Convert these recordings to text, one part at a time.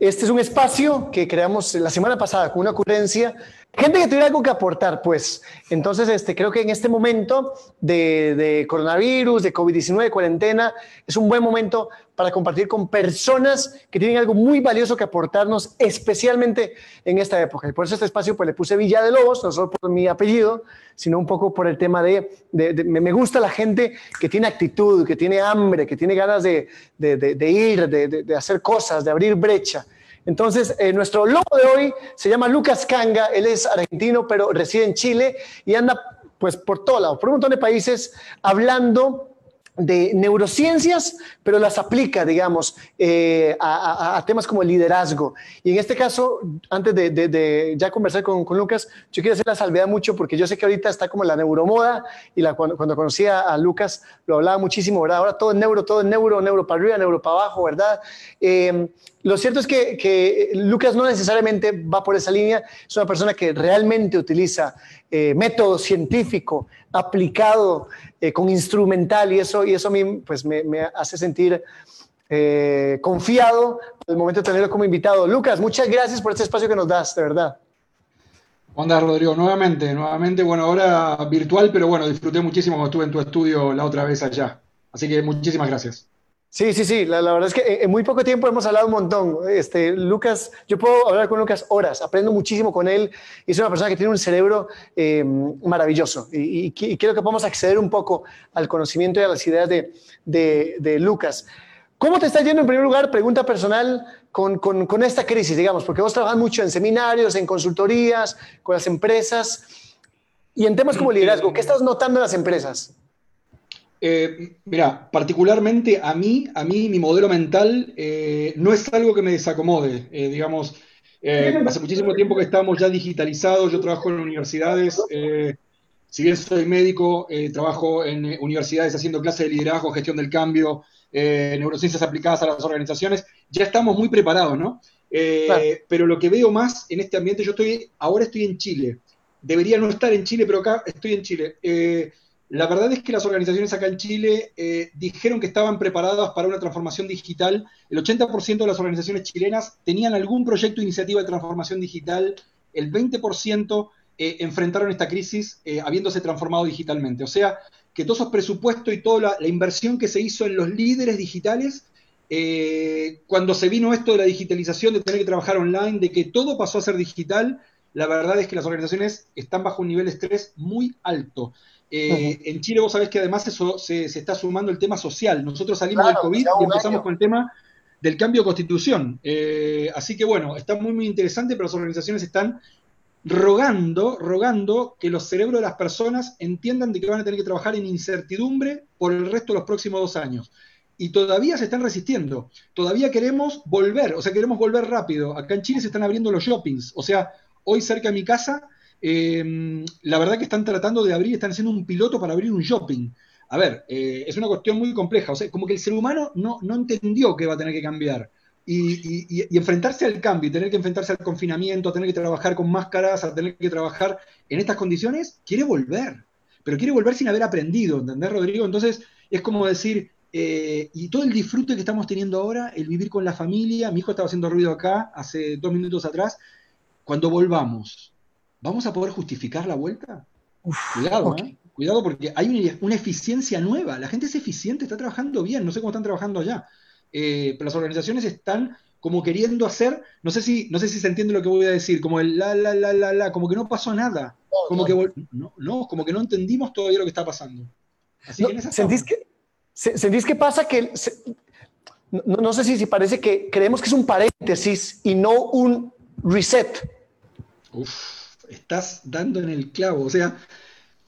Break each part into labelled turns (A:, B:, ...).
A: Este es un espacio que creamos la semana pasada con una ocurrencia. Gente que tuviera algo que aportar, pues. Entonces, este, creo que en este momento de, coronavirus, de COVID-19, de cuarentena, es un buen momento para compartir con personas que tienen algo muy valioso que aportarnos, especialmente en esta época. Y por eso este espacio pues, le puse Villa de Lobos, no solo por mi apellido, sino un poco por el tema de, de, me gusta la gente que tiene actitud, que tiene hambre, que tiene ganas de ir, de, hacer cosas, de abrir brecha. Entonces, eh, nuestro lobo de hoy se llama Lucas Kanga, él es argentino, pero reside en Chile y anda pues por todo lado, por un montón de países, hablando de neurociencias, pero las aplica, digamos, eh, a, temas como el liderazgo. Y en este caso, antes de, ya conversar con, Lucas, yo quiero hacer la salvedad mucho porque yo sé que ahorita está como la neuromoda y cuando, cuando conocía a Lucas lo hablaba muchísimo, ¿verdad? Ahora todo es neuro, todo es neuro, neuro para arriba, neuro para abajo, ¿verdad? Eh, lo cierto es que, que, Lucas no necesariamente va por esa línea, es una persona que realmente utiliza eh, método científico aplicado eh, con instrumental y eso, y eso a mí pues, me, hace sentir eh, confiado al momento de tenerlo como invitado. Lucas, muchas gracias por este espacio que nos das, de verdad.
B: Onda, Rodrigo, nuevamente, nuevamente, bueno, ahora virtual, pero bueno, disfruté muchísimo cuando estuve en tu estudio la otra vez allá. Así que muchísimas gracias.
A: Sí, sí, sí, la, verdad es que en muy poco tiempo hemos hablado un montón. Este, Lucas, yo puedo hablar con Lucas horas, aprendo muchísimo con él. Es una persona que tiene un cerebro eh, maravilloso y, quiero que podamos acceder un poco al conocimiento y a las ideas de, de, Lucas. ¿Cómo te está yendo en primer lugar, pregunta personal, con, con, con, esta crisis, digamos? Porque vos trabajas mucho en seminarios, en consultorías, con las empresas y en temas como liderazgo. ¿Qué estás notando en las empresas?
B: Eh, mira, particularmente a mí, a mí mi modelo mental eh, no es algo que me desacomode. Eh, digamos, hace muchísimo tiempo que estamos ya digitalizados, yo trabajo en universidades, si bien soy médico, trabajo en universidades haciendo clases de liderazgo, gestión del cambio, neurociencias aplicadas a las organizaciones, ya estamos muy preparados, ¿no? Pero lo que veo más en este ambiente, yo estoy, ahora estoy en Chile, debería no estar en Chile, pero acá estoy en Chile la verdad es que las organizaciones acá en Chile eh, dijeron que estaban preparadas para una transformación digital. El 80% de las organizaciones chilenas tenían algún proyecto o iniciativa de transformación digital. El 20% eh, enfrentaron esta crisis eh, habiéndose transformado digitalmente. O sea, que todos esos presupuestos y toda la, inversión que se hizo en los líderes digitales, cuando se vino esto de la digitalización, de tener que trabajar online, de que todo pasó a ser digital, la verdad es que las organizaciones están bajo un nivel de estrés muy alto. Eh, en Chile vos sabés que además eso se, está sumando el tema social. Nosotros salimos del COVID y empezamos con el tema del cambio de constitución. Eh, así que bueno, está muy, muy interesante, pero las organizaciones están rogando, rogando que los cerebros de las personas entiendan de que van a tener que trabajar en incertidumbre por el resto de los próximos dos años. Y todavía se están resistiendo. Todavía queremos volver, o sea, queremos volver rápido. Acá en Chile se están abriendo los shoppings. O sea, hoy cerca de mi casa Em, la verdad que están tratando de abrir, están haciendo un piloto para abrir un shopping. A ver, eh, es una cuestión muy compleja. O sea, como que el ser humano no, no entendió que va a tener que cambiar. Y, enfrentarse al cambio, y tener que enfrentarse al confinamiento, a tener que trabajar con máscaras, a tener que trabajar en estas condiciones, quiere volver. Pero quiere volver sin haber aprendido, ¿entendés, Rodrigo? Entonces, es como decir, eh, y todo el disfrute que estamos teniendo ahora, el vivir con la familia, mi hijo estaba haciendo ruido acá hace dos minutos atrás, cuando volvamos, ¿vamos a poder justificar la vuelta? Cuidado, ¿eh? Cuidado porque hay una, eficiencia nueva. La gente es eficiente, está trabajando bien. No sé cómo están trabajando allá. Eh, pero las organizaciones están como queriendo hacer, no sé si, no sé si se entiende lo que voy a decir, como el la la la la la, como que no pasó nada. como que no, como que no entendimos todavía lo que está pasando.
A: ¿sentís, que, ¿Sentís que pasa que no, sé si, si parece que creemos que es un paréntesis y no un reset?
B: Uf estás dando en el clavo. O sea,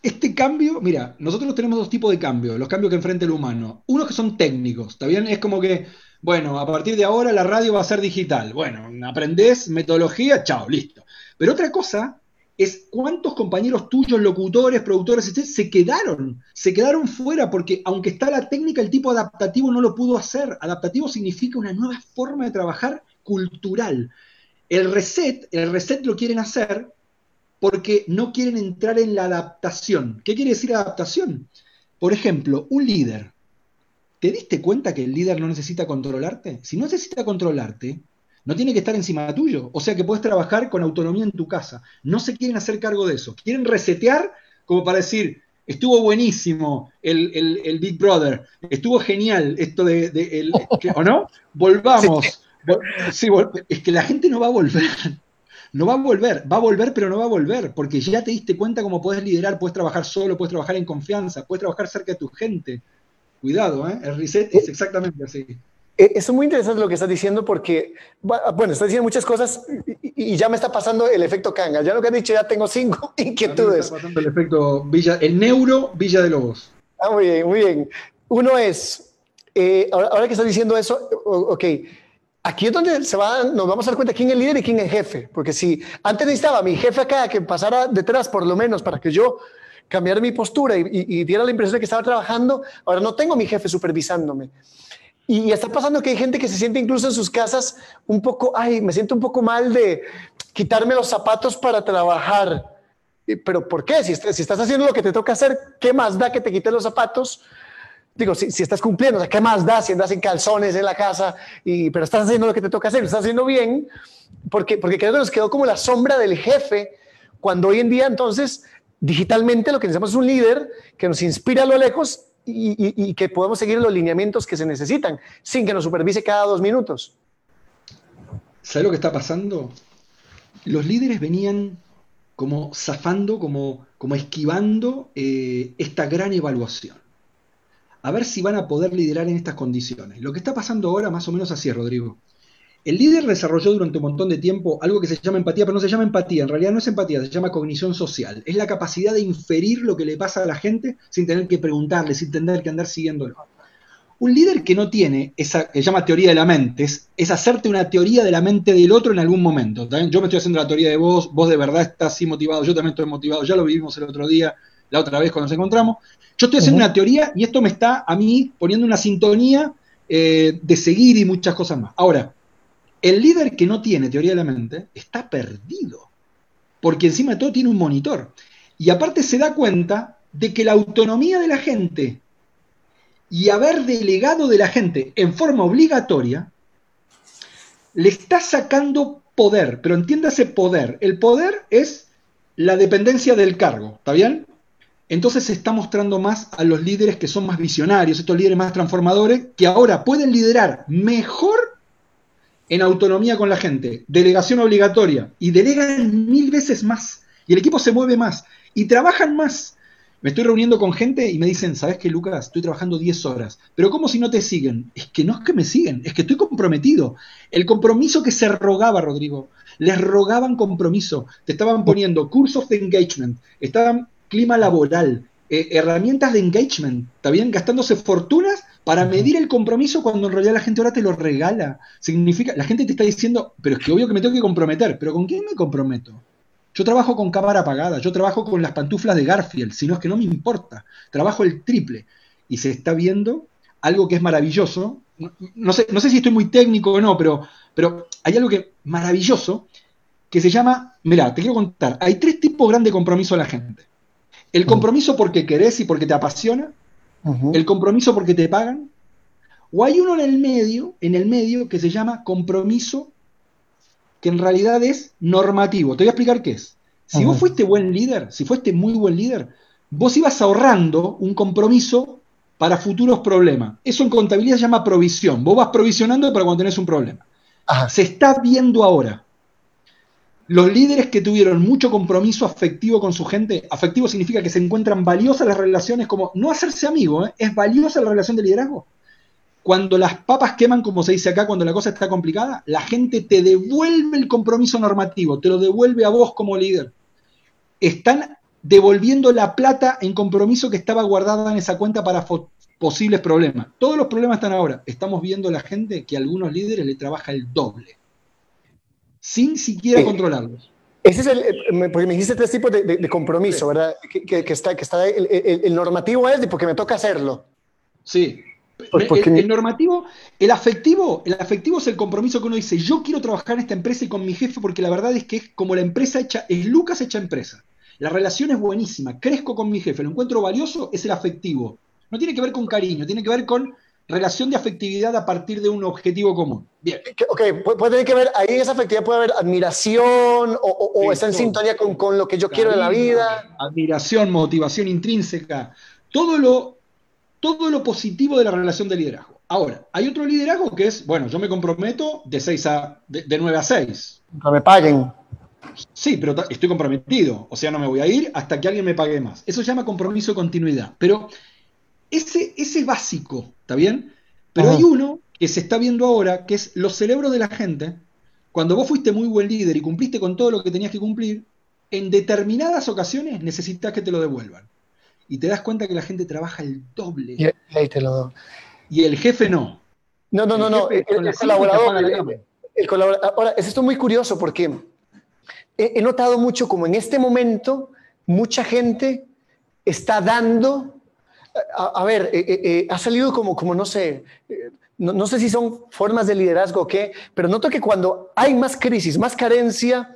B: este cambio, mira, nosotros tenemos dos tipos de cambios, los cambios que enfrenta el humano. Unos que son técnicos, ¿está bien? Es como que, bueno, a partir de ahora la radio va a ser digital. Bueno, aprendés metodología, chao, listo. Pero otra cosa es cuántos compañeros tuyos, locutores, productores, se quedaron, se quedaron fuera porque aunque está la técnica, el tipo adaptativo no lo pudo hacer. Adaptativo significa una nueva forma de trabajar cultural. El reset, el reset lo quieren hacer porque no quieren entrar en la adaptación. ¿Qué quiere decir adaptación? Por ejemplo, un líder. ¿Te diste cuenta que el líder no necesita controlarte? Si no necesita controlarte, no tiene que estar encima tuyo. O sea que puedes trabajar con autonomía en tu casa. No se quieren hacer cargo de eso. Quieren resetear como para decir, estuvo buenísimo el, Big Brother, estuvo genial esto de, ¿o no? Volvamos. es que la gente no va a volver. No va a volver, va a volver, pero no va a volver, porque ya te diste cuenta cómo puedes liderar, puedes trabajar solo, puedes trabajar en confianza, puedes trabajar cerca de tu gente. Cuidado, ¿eh? el reset es exactamente así.
A: Eh, es muy interesante lo que estás diciendo porque, bueno, estás diciendo muchas cosas y, ya me está pasando el efecto Kanga. Ya lo que has dicho, ya tengo cinco inquietudes.
B: está pasando el efecto Villa, el neuro Villa de Lobos.
A: Ah, muy bien, muy bien. Uno es, eh, ahora, que estás diciendo eso, ok, aquí es donde se va, nos vamos a dar cuenta quién es líder y quién es jefe. Porque si antes necesitaba mi jefe acá que pasara detrás por lo menos para que yo cambiara mi postura y, y diera la impresión de que estaba trabajando, ahora no tengo mi jefe supervisándome. Y está pasando que hay gente que se siente incluso en sus casas un poco, ay, me siento un poco mal de quitarme los zapatos para trabajar. Pero ¿por qué? Si, si estás haciendo lo que te toca hacer, ¿qué más da que te quites los zapatos? Digo, si, estás cumpliendo, ¿qué más da si andas en calzones en la casa? Pero estás haciendo lo que te toca hacer, lo estás haciendo bien, porque, porque creo que nos quedó como la sombra del jefe, cuando hoy en día entonces digitalmente lo que necesitamos es un líder que nos inspira a lo lejos y, que podemos seguir los lineamientos que se necesitan sin que nos supervise cada dos minutos.
B: ¿Sabes lo que está pasando? Los líderes venían como zafando, como, como esquivando eh, esta gran evaluación. A ver si van a poder liderar en estas condiciones. Lo que está pasando ahora más o menos así, Rodrigo. El líder desarrolló durante un montón de tiempo algo que se llama empatía, pero no se llama empatía, en realidad no es empatía, se llama cognición social. Es la capacidad de inferir lo que le pasa a la gente sin tener que preguntarle, sin tener que andar siguiéndolo. Un líder que no tiene esa que se llama teoría de la mente, es, hacerte una teoría de la mente del otro en algún momento. Yo me estoy haciendo la teoría de vos, vos de verdad estás motivado, yo también estoy motivado, ya lo vivimos el otro día, la otra vez cuando nos encontramos. Yo estoy haciendo una teoría y esto me está a mí poniendo una sintonía eh, de seguir y muchas cosas más. Ahora, el líder que no tiene teoría de la mente está perdido, porque encima de todo tiene un monitor. Y aparte se da cuenta de que la autonomía de la gente y haber delegado de la gente en forma obligatoria le está sacando poder, pero entiéndase poder. El poder es la dependencia del cargo, ¿está bien? Entonces se está mostrando más a los líderes que son más visionarios, estos líderes más transformadores, que ahora pueden liderar mejor en autonomía con la gente, delegación obligatoria, y delegan mil veces más, y el equipo se mueve más, y trabajan más. Me estoy reuniendo con gente y me dicen, ¿sabes qué, Lucas? Estoy trabajando 10 horas. Pero ¿cómo si no te siguen? Es que no es que me siguen, es que estoy comprometido. El compromiso que se rogaba, Rodrigo, les rogaban compromiso. Te estaban poniendo cursos de engagement, estaban clima laboral, eh, herramientas de engagement, ¿está bien? Gastándose fortunas para medir el compromiso cuando en realidad la gente ahora te lo regala. Significa, la gente te está diciendo, pero es que obvio que me tengo que comprometer, pero ¿con quién me comprometo? Yo trabajo con cámara apagada, yo trabajo con las pantuflas de Garfield, si no es que no me importa, trabajo el triple. Y se está viendo algo que es maravilloso, no, sé, no sé si estoy muy técnico o no, pero, pero hay algo que maravilloso que se llama, mira, te quiero contar, hay tres tipos grandes de compromiso a la gente. El compromiso porque querés y porque te apasiona, el compromiso porque te pagan, o hay uno en el medio, en el medio que se llama compromiso, que en realidad es normativo. Te voy a explicar qué es. Si vos fuiste buen líder, si fuiste muy buen líder, vos ibas ahorrando un compromiso para futuros problemas. Eso en contabilidad se llama provisión. Vos vas provisionando para cuando tenés un problema. Se está viendo ahora. Los líderes que tuvieron mucho compromiso afectivo con su gente, afectivo significa que se encuentran valiosas las relaciones como, no hacerse amigo, ¿eh? es valiosa la relación de liderazgo. Cuando las papas queman, como se dice acá, cuando la cosa está complicada, la gente te devuelve el compromiso normativo, te lo devuelve a vos como líder. Están devolviendo la plata en compromiso que estaba guardada en esa cuenta para posibles problemas. Todos los problemas están ahora. Estamos viendo a la gente que a algunos líderes le trabaja el doble sin siquiera controlarlos.
A: Ese es el, eh, porque me dijiste tres tipos de, compromiso, ¿verdad? Que, está, que está el, normativo es de porque me toca hacerlo.
B: Sí. Pues el, normativo, el afectivo, el afectivo es el compromiso que uno dice, yo quiero trabajar en esta empresa y con mi jefe porque la verdad es que es como la empresa hecha, es Lucas hecha empresa. La relación es buenísima, crezco con mi jefe, lo encuentro valioso, es el afectivo. No tiene que ver con cariño, tiene que ver con relación de afectividad a partir de un objetivo común. Bien.
A: Ok, puede tener que ver, ahí en esa afectividad puede haber admiración o, está en sintonía con, con, lo que yo quiero en la vida.
B: Admiración, motivación intrínseca, todo lo, todo lo positivo de la relación de liderazgo. Ahora, hay otro liderazgo que es, bueno, yo me comprometo de, 6 a, de, de 9 a 6.
A: Que me paguen.
B: Sí, pero estoy comprometido, o sea, no me voy a ir hasta que alguien me pague más. Eso se llama compromiso de continuidad. Pero ese, ese básico, ¿está bien? Pero hay uno que se está viendo ahora, que es los cerebros de la gente. Cuando vos fuiste muy buen líder y cumpliste con todo lo que tenías que cumplir, en determinadas ocasiones necesitas que te lo devuelvan. Y te das cuenta que la gente trabaja el doble.
A: Y, ahí te lo...
B: y el jefe no.
A: No, no, no, no. El, colaborador. El, colaborador. Ahora, es esto muy curioso porque he, notado mucho como en este momento mucha gente está dando, a, ver, eh, eh, eh, ha salido como, como no sé, no, sé si son formas de liderazgo o qué, pero noto que cuando hay más crisis, más carencia,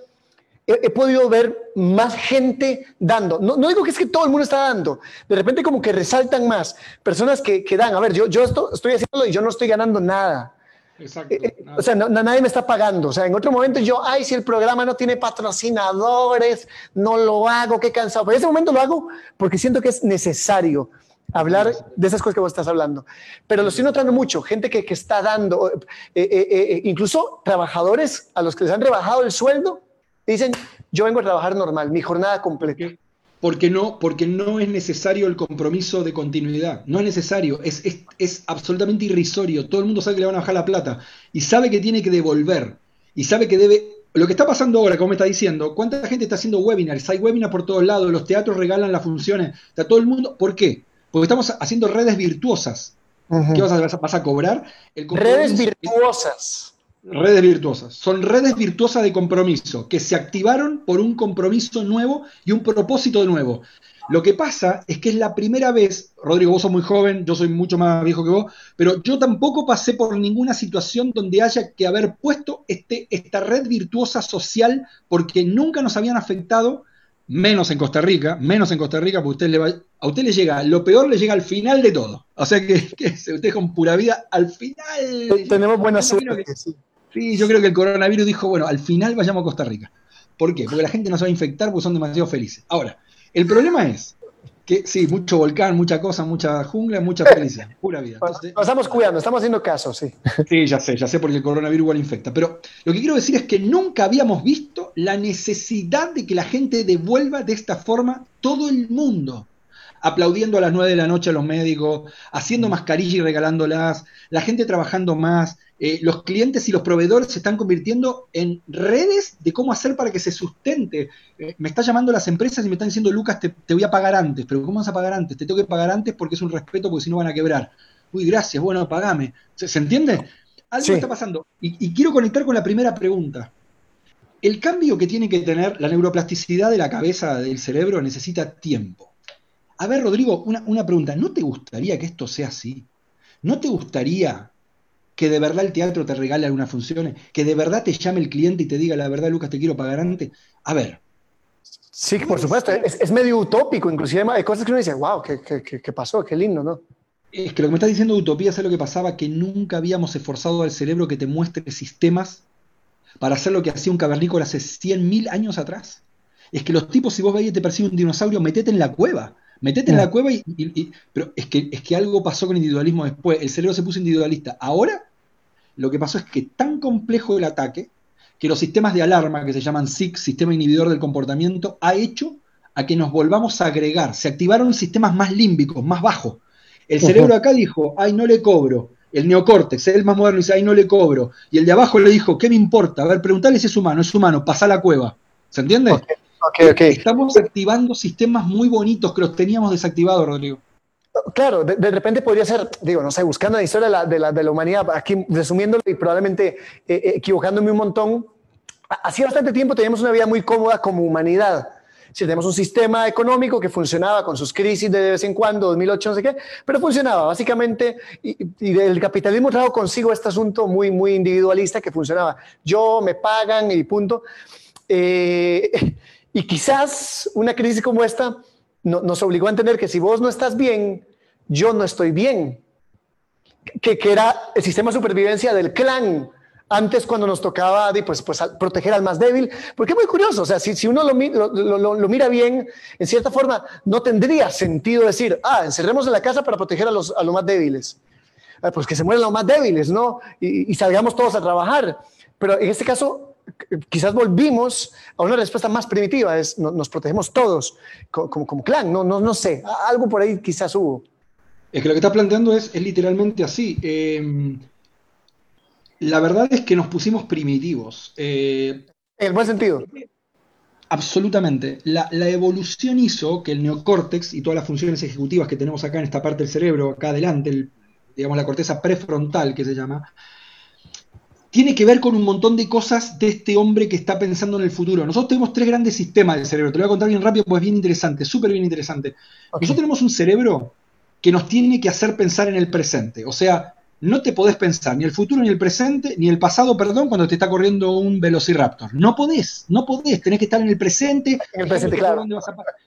A: he, podido ver más gente dando. No, digo que es que todo el mundo está dando, de repente como que resaltan más personas que, que dan, a ver, yo, yo esto, estoy haciéndolo y yo no estoy ganando nada. Exacto. Eh, eh, o sea, nadie me está pagando. O sea, en otro momento yo, ay, si el programa no tiene patrocinadores, no lo hago, qué cansado. Pero en ese momento lo hago porque siento que es necesario hablar de esas cosas que vos estás hablando. Pero lo estoy notando mucho, gente que, que está dando, eh, incluso trabajadores a los que les han rebajado el sueldo, dicen, yo vengo a trabajar normal, mi jornada completa
B: porque no, porque no es necesario el compromiso de continuidad. No es necesario, es, es, absolutamente irrisorio. Todo el mundo sabe que le van a bajar la plata y sabe que tiene que devolver y sabe que debe. Lo que está pasando ahora, como me está diciendo, ¿cuánta gente está haciendo webinars? Hay webinars por todos lados, los teatros regalan las funciones, está todo el mundo. ¿Por qué? Porque estamos haciendo redes virtuosas. ¿Qué vas a, vas a cobrar?
A: redes virtuosas.
B: Redes virtuosas. Son redes virtuosas de compromiso que se activaron por un compromiso nuevo y un propósito nuevo. Lo que pasa es que es la primera vez, Rodrigo, vos sos muy joven, yo soy mucho más viejo que vos, pero yo tampoco pasé por ninguna situación donde haya que haber puesto este, esta red virtuosa social porque nunca nos habían afectado, menos en Costa Rica, menos en Costa Rica, porque usted le va, a usted le llega, lo peor le llega al final de todo. O sea que, usted con pura vida, al final...
A: Tenemos buena suerte.
B: Sí, yo creo que el coronavirus dijo, bueno, al final vayamos a Costa Rica. ¿Por qué? Porque la gente no se va a infectar porque son demasiado felices. Ahora, el problema es que sí, mucho volcán, mucha cosa, mucha jungla, mucha felicidad, pura vida.
A: Nos estamos cuidando, estamos haciendo caso, sí.
B: Sí, ya sé, ya sé porque el coronavirus igual infecta. Pero lo que quiero decir es que nunca habíamos visto la necesidad de que la gente devuelva de esta forma todo el mundo aplaudiendo a las 9 de la noche a los médicos, haciendo mascarillas y regalándolas, la gente trabajando más, eh, los clientes y los proveedores se están convirtiendo en redes de cómo hacer para que se sustente. Eh, me están llamando las empresas y me están diciendo, Lucas, te, voy a pagar antes, pero ¿cómo vas a pagar antes? Te tengo que pagar antes porque es un respeto, porque si no van a quebrar. Uy, gracias, bueno, pagame. ¿Se, entiende? Algo está pasando. Y, quiero conectar con la primera pregunta. El cambio que tiene que tener la neuroplasticidad de la cabeza, del cerebro, necesita tiempo. A ver, Rodrigo, una, una pregunta. ¿No te gustaría que esto sea así? ¿No te gustaría que de verdad el teatro te regale algunas funciones, que de verdad te llame el cliente y te diga la verdad, Lucas, te quiero pagar antes. A ver.
A: Sí, por supuesto, es, medio utópico, inclusive hay cosas que uno dice, wow, ¿qué, qué, pasó? Qué lindo, ¿no?
B: Es que lo que me estás diciendo de utopía es lo que pasaba, que nunca habíamos esforzado al cerebro que te muestre sistemas para hacer lo que hacía un cavernícola hace 100.000 años atrás. Es que los tipos, si vos veis y te persigue un dinosaurio, metete en la cueva. Metete en la cueva y, Pero es que, es que algo pasó con el individualismo después. El cerebro se puso individualista. Ahora, lo que pasó es que tan complejo el ataque que los sistemas de alarma, que se llaman SIC, Sistema Inhibidor del Comportamiento, ha hecho a que nos volvamos a agregar. Se activaron sistemas más límbicos, más bajos. El cerebro acá dijo, ay, no le cobro. El neocórtex, el más moderno, dice, ay, no le cobro. Y el de abajo le dijo, ¿qué me importa? A ver, preguntale si es humano, es humano, pasa la cueva. ¿Se entiende? Estamos activando sistemas muy bonitos que los teníamos desactivados, Rodrigo.
A: Claro, de, repente podría ser, digo, no sé, buscando la historia de la, de la, humanidad, aquí resumiéndolo y probablemente eh, eh, equivocándome un montón, hacía bastante tiempo teníamos una vida muy cómoda como humanidad. Si tenemos un sistema económico que funcionaba con sus crisis de vez en cuando, 2008, no sé qué, pero funcionaba básicamente, y, y, el capitalismo trajo consigo este asunto muy, muy individualista que funcionaba. Yo, me pagan y punto. Eh, y quizás una crisis como esta nos obligó a entender que si vos no estás bien, yo no estoy bien. que, que era el sistema de supervivencia del clan. Antes cuando nos tocaba pues, pues, proteger al más débil, porque es muy curioso, o sea, si, si uno lo, lo, lo, mira bien, en cierta forma, no tendría sentido decir, ah, encerremos en la casa para proteger a los, a los más débiles. Ah, pues que se mueran los más débiles, ¿no? Y, y salgamos todos a trabajar. Pero en este caso, quizás volvimos a una respuesta más primitiva, es nos protegemos todos como, como, clan, no, no, no sé, algo por ahí quizás hubo.
B: Es que lo que está planteando es, es literalmente así. Eh, la verdad es que nos pusimos primitivos.
A: Eh, en el buen sentido.
B: Absolutamente. La, evolución hizo que el neocórtex y todas las funciones ejecutivas que tenemos acá en esta parte del cerebro, acá adelante, digamos la corteza prefrontal que se llama, tiene que ver con un montón de cosas de este hombre que está pensando en el futuro. Nosotros tenemos tres grandes sistemas del cerebro. Te lo voy a contar bien rápido, pues es bien interesante, súper bien interesante. Nosotros tenemos un cerebro que nos tiene que hacer pensar en el presente. O sea, no te podés pensar ni el futuro ni el presente, ni el pasado, perdón, cuando te está corriendo un velociraptor. No podés, no podés, tenés que estar en el presente.
A: En el presente, claro.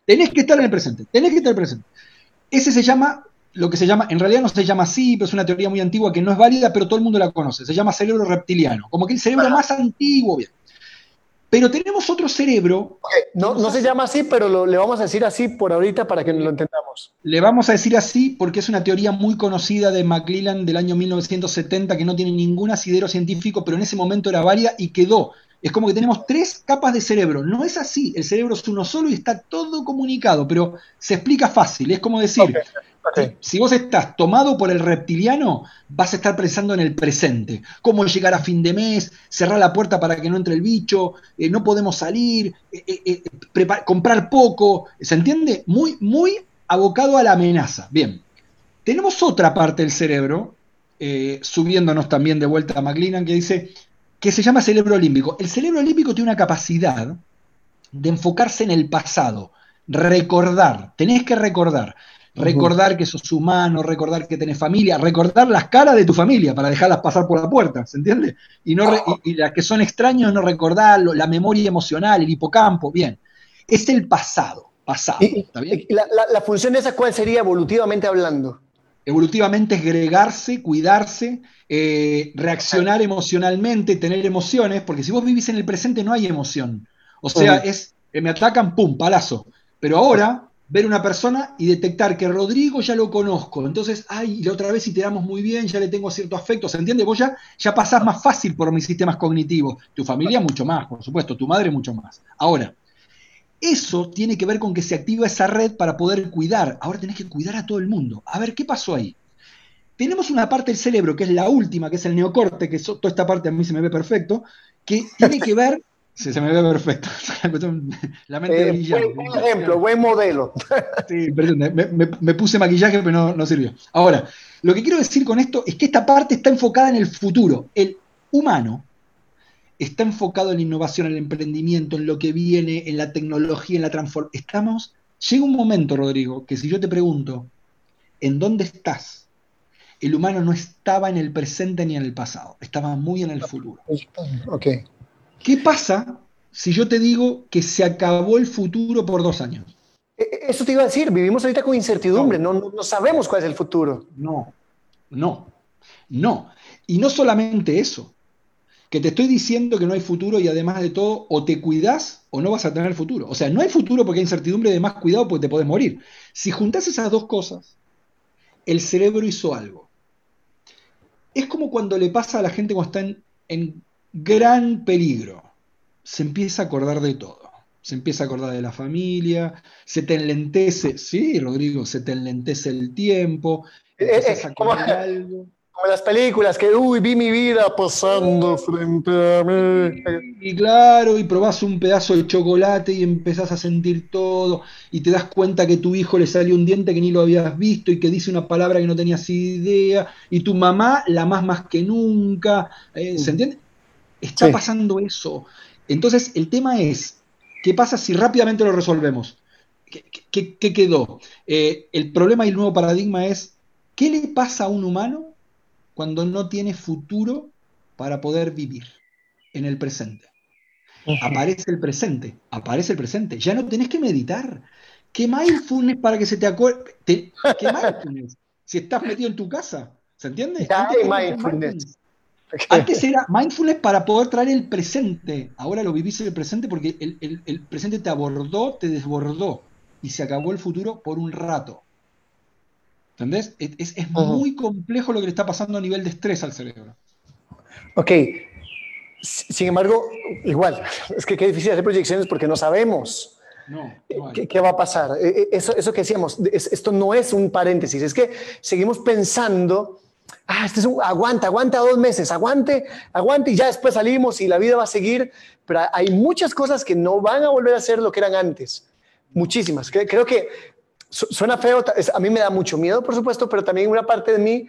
B: tenés que estar en el presente, tenés que estar en el presente. Ese se llama, lo que se llama, en realidad no se llama así, pero es una teoría muy antigua que no es válida, pero todo el mundo la conoce. Se llama cerebro reptiliano, como que el cerebro más antiguo, bien. Pero tenemos otro cerebro.
A: No, no se llama así, pero le vamos a decir así por ahorita para que lo entendamos.
B: Le vamos a decir así porque es una teoría muy conocida de McClellan del año 1970 que no tiene ningún asidero científico, pero en ese momento era válida y quedó. Es como que tenemos tres capas de cerebro. No es así. El cerebro es uno solo y está todo comunicado, pero se explica fácil. Es como decir, si vos estás tomado por el reptiliano, vas a estar pensando en el presente. Cómo llegar a fin de mes, cerrar la puerta para que no entre el bicho, eh, no podemos salir, eh, eh, comprar poco. ¿Se entiende? Muy, muy abocado a la amenaza. Bien. Tenemos otra parte del cerebro, subiéndonos también de vuelta a McLennan, que dice que se llama cerebro olímpico. El cerebro olímpico tiene una capacidad de enfocarse en el pasado, recordar, tenés que recordar. Recordar que sos humano, recordar que tenés familia, recordar las caras de tu familia para dejarlas pasar por la puerta, ¿se entiende? Y, no y, las que son extraños no recordarlo, la memoria emocional, el hipocampo, bien. Es el pasado, pasado. ¿está bien?
A: La, la, la, función esa cuál sería evolutivamente hablando?
B: Evolutivamente es gregarse, cuidarse, eh, reaccionar emocionalmente, tener emociones, porque si vos vivís en el presente no hay emoción. O sea, es, eh, me atacan, pum, palazo. Pero ahora ver una persona y detectar que Rodrigo ya lo conozco. Entonces, ay, la otra vez si te damos muy bien, ya le tengo cierto afecto. ¿Se entiende? Vos ya, ya pasás más fácil por mis sistemas cognitivos. Tu familia mucho más, por supuesto. Tu madre mucho más. Ahora, eso tiene que ver con que se activa esa red para poder cuidar. Ahora tenés que cuidar a todo el mundo. A ver, ¿qué pasó ahí? Tenemos una parte del cerebro, que es la última, que es el neocorte, que toda esta parte a mí se me ve perfecto, que tiene que ver Sí, se me ve perfecto.
A: La mente eh, buen, ejemplo, buen modelo.
B: Sí, perdón, me, puse maquillaje, pero no, no, sirvió. Ahora, lo que quiero decir con esto es que esta parte está enfocada en el futuro. El humano está enfocado en la innovación, en el emprendimiento, en lo que viene, en la tecnología, en la transformación. Estamos. Llega un momento, Rodrigo, que si yo te pregunto, ¿en dónde estás? El humano no estaba en el presente ni en el pasado, estaba muy en el futuro.
A: Ok.
B: ¿Qué pasa si yo te digo que se acabó el futuro por dos años?
A: E, e, eso te iba a decir, vivimos ahorita con incertidumbre, no, no, sabemos cuál es el futuro.
B: No, no, no. Y no solamente eso, que te estoy diciendo que no hay futuro y además de todo, o te cuidas o no vas a tener futuro. O sea, no hay futuro porque hay incertidumbre, de más cuidado porque te podés morir. Si juntas esas dos cosas, el cerebro hizo algo. Es como cuando le pasa a la gente cuando está en gran peligro. Se empieza a acordar de todo. Se empieza a acordar de la familia, se te enlentece, sí, Rodrigo, se te enlentece el tiempo,
A: eh, eh, como, algo. Como, las películas, que uy, vi mi vida pasando frente a mí.
B: Y claro, y probás un pedazo de chocolate y empezás a sentir todo, y te das cuenta que tu hijo le salió un diente que ni lo habías visto y que dice una palabra que no tenías idea, y tu mamá la más más que nunca. Eh, ¿Se entiende? Está pasando eso. Entonces, el tema es, ¿qué pasa si rápidamente lo resolvemos? ¿Qué, quedó? Eh, el problema y el nuevo paradigma es, ¿qué le pasa a un humano cuando no tiene futuro para poder vivir en el presente? Aparece el presente, aparece el presente. Ya no tenés que meditar. ¿Qué mindfulness para que se te acuerde? ¿Qué mindfulness? Si estás metido en tu casa, ¿Se entiende?
A: Ya
B: Antes
A: hay mindfulness.
B: Antes era mindfulness para poder traer el presente. Ahora lo vivís en el presente porque el, el- el presente te abordó, te desbordó y se acabó el futuro por un rato. ¿Entendés? Es, es- muy complejo lo que le está pasando a nivel de estrés al cerebro.
A: Ok. Sin embargo, igual, es que qué difícil hacer proyecciones porque no sabemos.
B: No, no hay.
A: ¿Qué, qué va a pasar? Eh, eh, Eso, eso que decíamos, es- esto no es un paréntesis, es que seguimos pensando, ah, este es un, aguanta, aguanta dos meses, aguante, aguante y ya después salimos y la vida va a seguir, pero hay muchas cosas que no van a volver a ser lo que eran antes, muchísimas. Cre- Creo que suena feo, es- a mí me da mucho miedo, por supuesto, pero también una parte de mí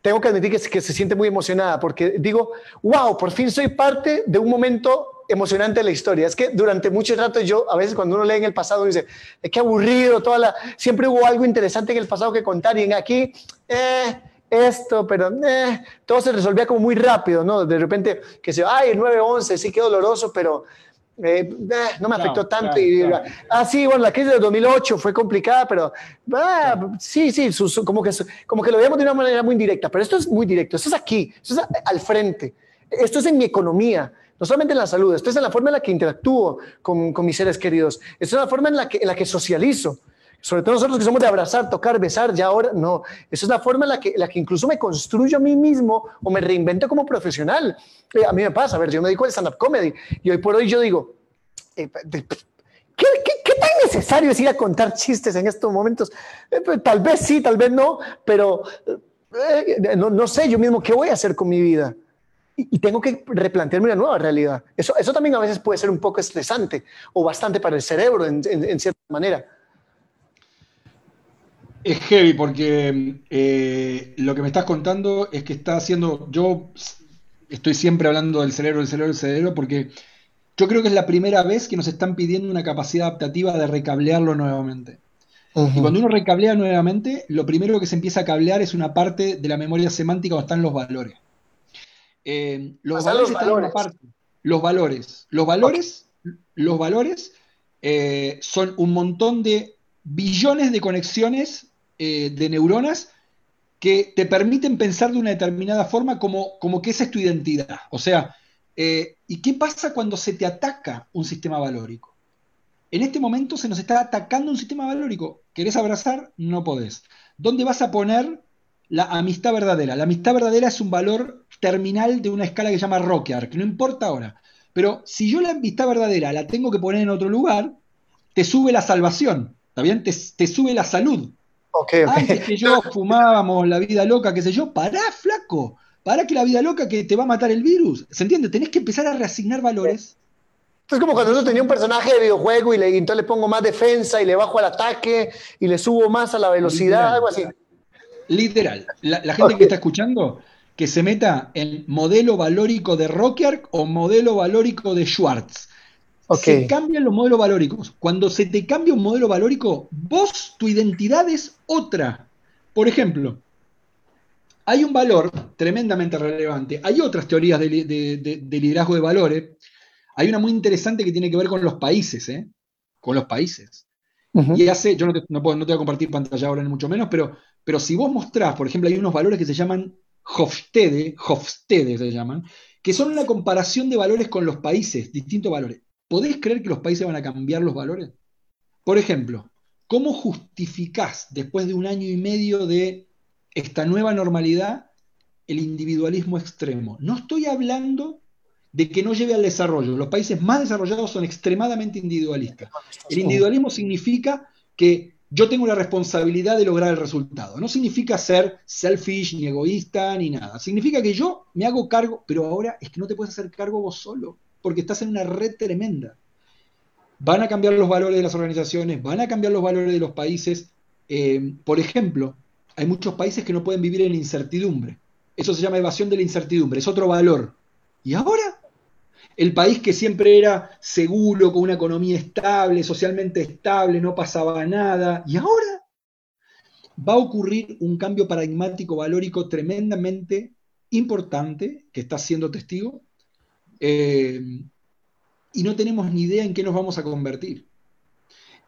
A: tengo que admitir que, se- que siente muy emocionada porque digo, wow, por fin soy parte de un momento emocionante de la historia. Es que durante mucho rato yo, a veces cuando uno lee en el pasado, dice, "Eh, qué aburrido, toda la... siempre hubo algo interesante en el pasado que contar y en aquí, eh, esto, pero eh, todo se resolvía como muy rápido, ¿no? De repente, que se, ay, el 9-11, sí, qué doloroso, pero... eh, eh, no me afectó tanto.
B: claro,
A: y,
B: claro.
A: Ah, sí, bueno, la crisis del 2008 fue complicada, pero ah, sí, sí, su- su- como, que, su- como que lo veíamos de una manera muy directa, pero esto es muy directo, esto es aquí, esto es al frente, esto es en mi economía, no solamente en la salud, esto es en la forma en la que interactúo con, con mis seres queridos, esto es la forma en la que, en la que socializo. Sobre todo nosotros que somos de abrazar, tocar, besar, ya ahora no. Eso es la forma en la que, la que incluso me construyo a mí mismo o me reinvento como profesional. Eh, a mí me pasa, a ver, yo me dedico al stand-up comedy y hoy por hoy yo digo, eh, ¿Qué, tan necesario es ir a contar chistes en estos momentos? Eh, pues, tal vez sí, tal vez no, pero no, no sé yo mismo qué voy a hacer con mi vida. Y, tengo que replantearme una nueva realidad. Eso, eso también a veces puede ser un poco estresante o bastante para el cerebro en cierta manera.
B: Es heavy porque eh, lo que me estás contando es que está haciendo, yo estoy siempre hablando del cerebro, del cerebro, del cerebro, porque yo creo que es la primera vez que nos están pidiendo una capacidad adaptativa de recablearlo nuevamente. Y cuando uno recablea nuevamente, lo primero que se empieza a cablear es una parte de la memoria semántica donde están los valores. Eh, los valores
A: los
B: están en una
A: valores.
B: parte. Los valores. Los valores, los valores eh, son un montón de billones de conexiones eh, de neuronas que te permiten pensar de una determinada forma como, como que esa es tu identidad. O sea, eh, ¿y qué pasa cuando se te ataca un sistema valórico? En este momento se nos está atacando un sistema valórico. ¿Querés abrazar? No podés. ¿Dónde vas a poner la amistad verdadera? La amistad verdadera es un valor terminal de una escala que se llama Rockyard, que no importa ahora. Pero si yo la amistad verdadera la tengo que poner en otro lugar, te sube la salvación, ¿está te sube la salud. Antes que yo fumábamos la vida loca, qué sé yo, pará, flaco. Pará que la vida loca que te va a matar el virus. ¿Se entiende? Tenés que empezar a reasignar valores.
A: Es como cuando uno tenía un personaje de videojuego y, le, y entonces le pongo más defensa y le bajo al ataque y le subo más a la velocidad,
B: Literal.
A: algo así.
B: Literal. La, la gente que está escuchando, que se meta en modelo valórico de Rockyard o modelo valórico de Schwartz. Se cambian los modelos valóricos. Cuando se te cambia un modelo valórico, vos, tu identidad es otra. Por ejemplo, hay un valor tremendamente relevante. Hay otras teorías de, li- de- de- de liderazgo de valores. Hay una muy interesante que tiene que ver con los países, ¿eh? Con los países.
A: Ujú.
B: Y hace, yo no te, no puedo- no te voy a compartir pantalla ahora ni mucho menos, pero, pero si vos mostrás, por ejemplo, hay unos valores que se llaman Hofstede, Hofstede se llaman, que son una comparación de valores con los países, distintos valores. ¿Podés creer que los países van a cambiar los valores? Por ejemplo, ¿cómo justificás después de un año y medio de esta nueva normalidad el individualismo extremo? No estoy hablando de que no lleve al desarrollo. Los países más desarrollados son extremadamente individualistas. El individualismo significa que yo tengo la responsabilidad de lograr el resultado. No significa ser selfish, ni egoísta, ni nada. Significa que yo me hago cargo, pero ahora es que no te puedes hacer cargo vos solo, porque estás en una red tremenda. Van a cambiar los valores de las organizaciones, van a cambiar los valores de los países. Eh, por ejemplo, hay muchos países que no pueden vivir en incertidumbre. Eso se llama evasión de la incertidumbre, es otro valor. ¿Y ahora? El país que siempre era seguro, con una economía estable, socialmente estable, no pasaba nada. ¿Y ahora? Va a ocurrir un cambio paradigmático valórico tremendamente importante, que está siendo testigo, eh, y no tenemos ni idea en qué nos vamos a convertir.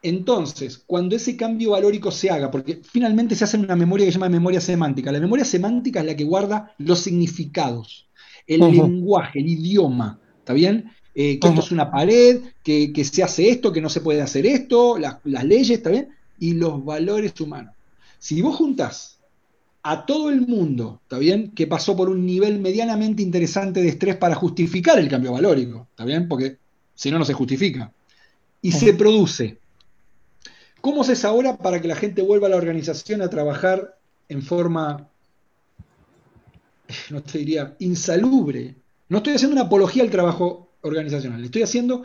B: Entonces, cuando ese cambio valórico se haga, porque finalmente se hace una memoria que se llama memoria semántica, la memoria semántica es la que guarda los significados, el lenguaje, el idioma, ¿está bien? Eh, que esto es una pared, que, se hace esto, que no se puede hacer esto, las leyes, ¿está bien? Y los valores humanos. Si vos juntás a todo el mundo, ¿está bien? Que pasó por un nivel medianamente interesante de estrés para justificar el cambio valórico, ¿está bien? Porque si no, no se justifica. Y se produce. ¿Cómo se es ahora para que la gente vuelva a la organización a trabajar en forma, no te diría, insalubre? No estoy haciendo una apología al trabajo organizacional, estoy haciendo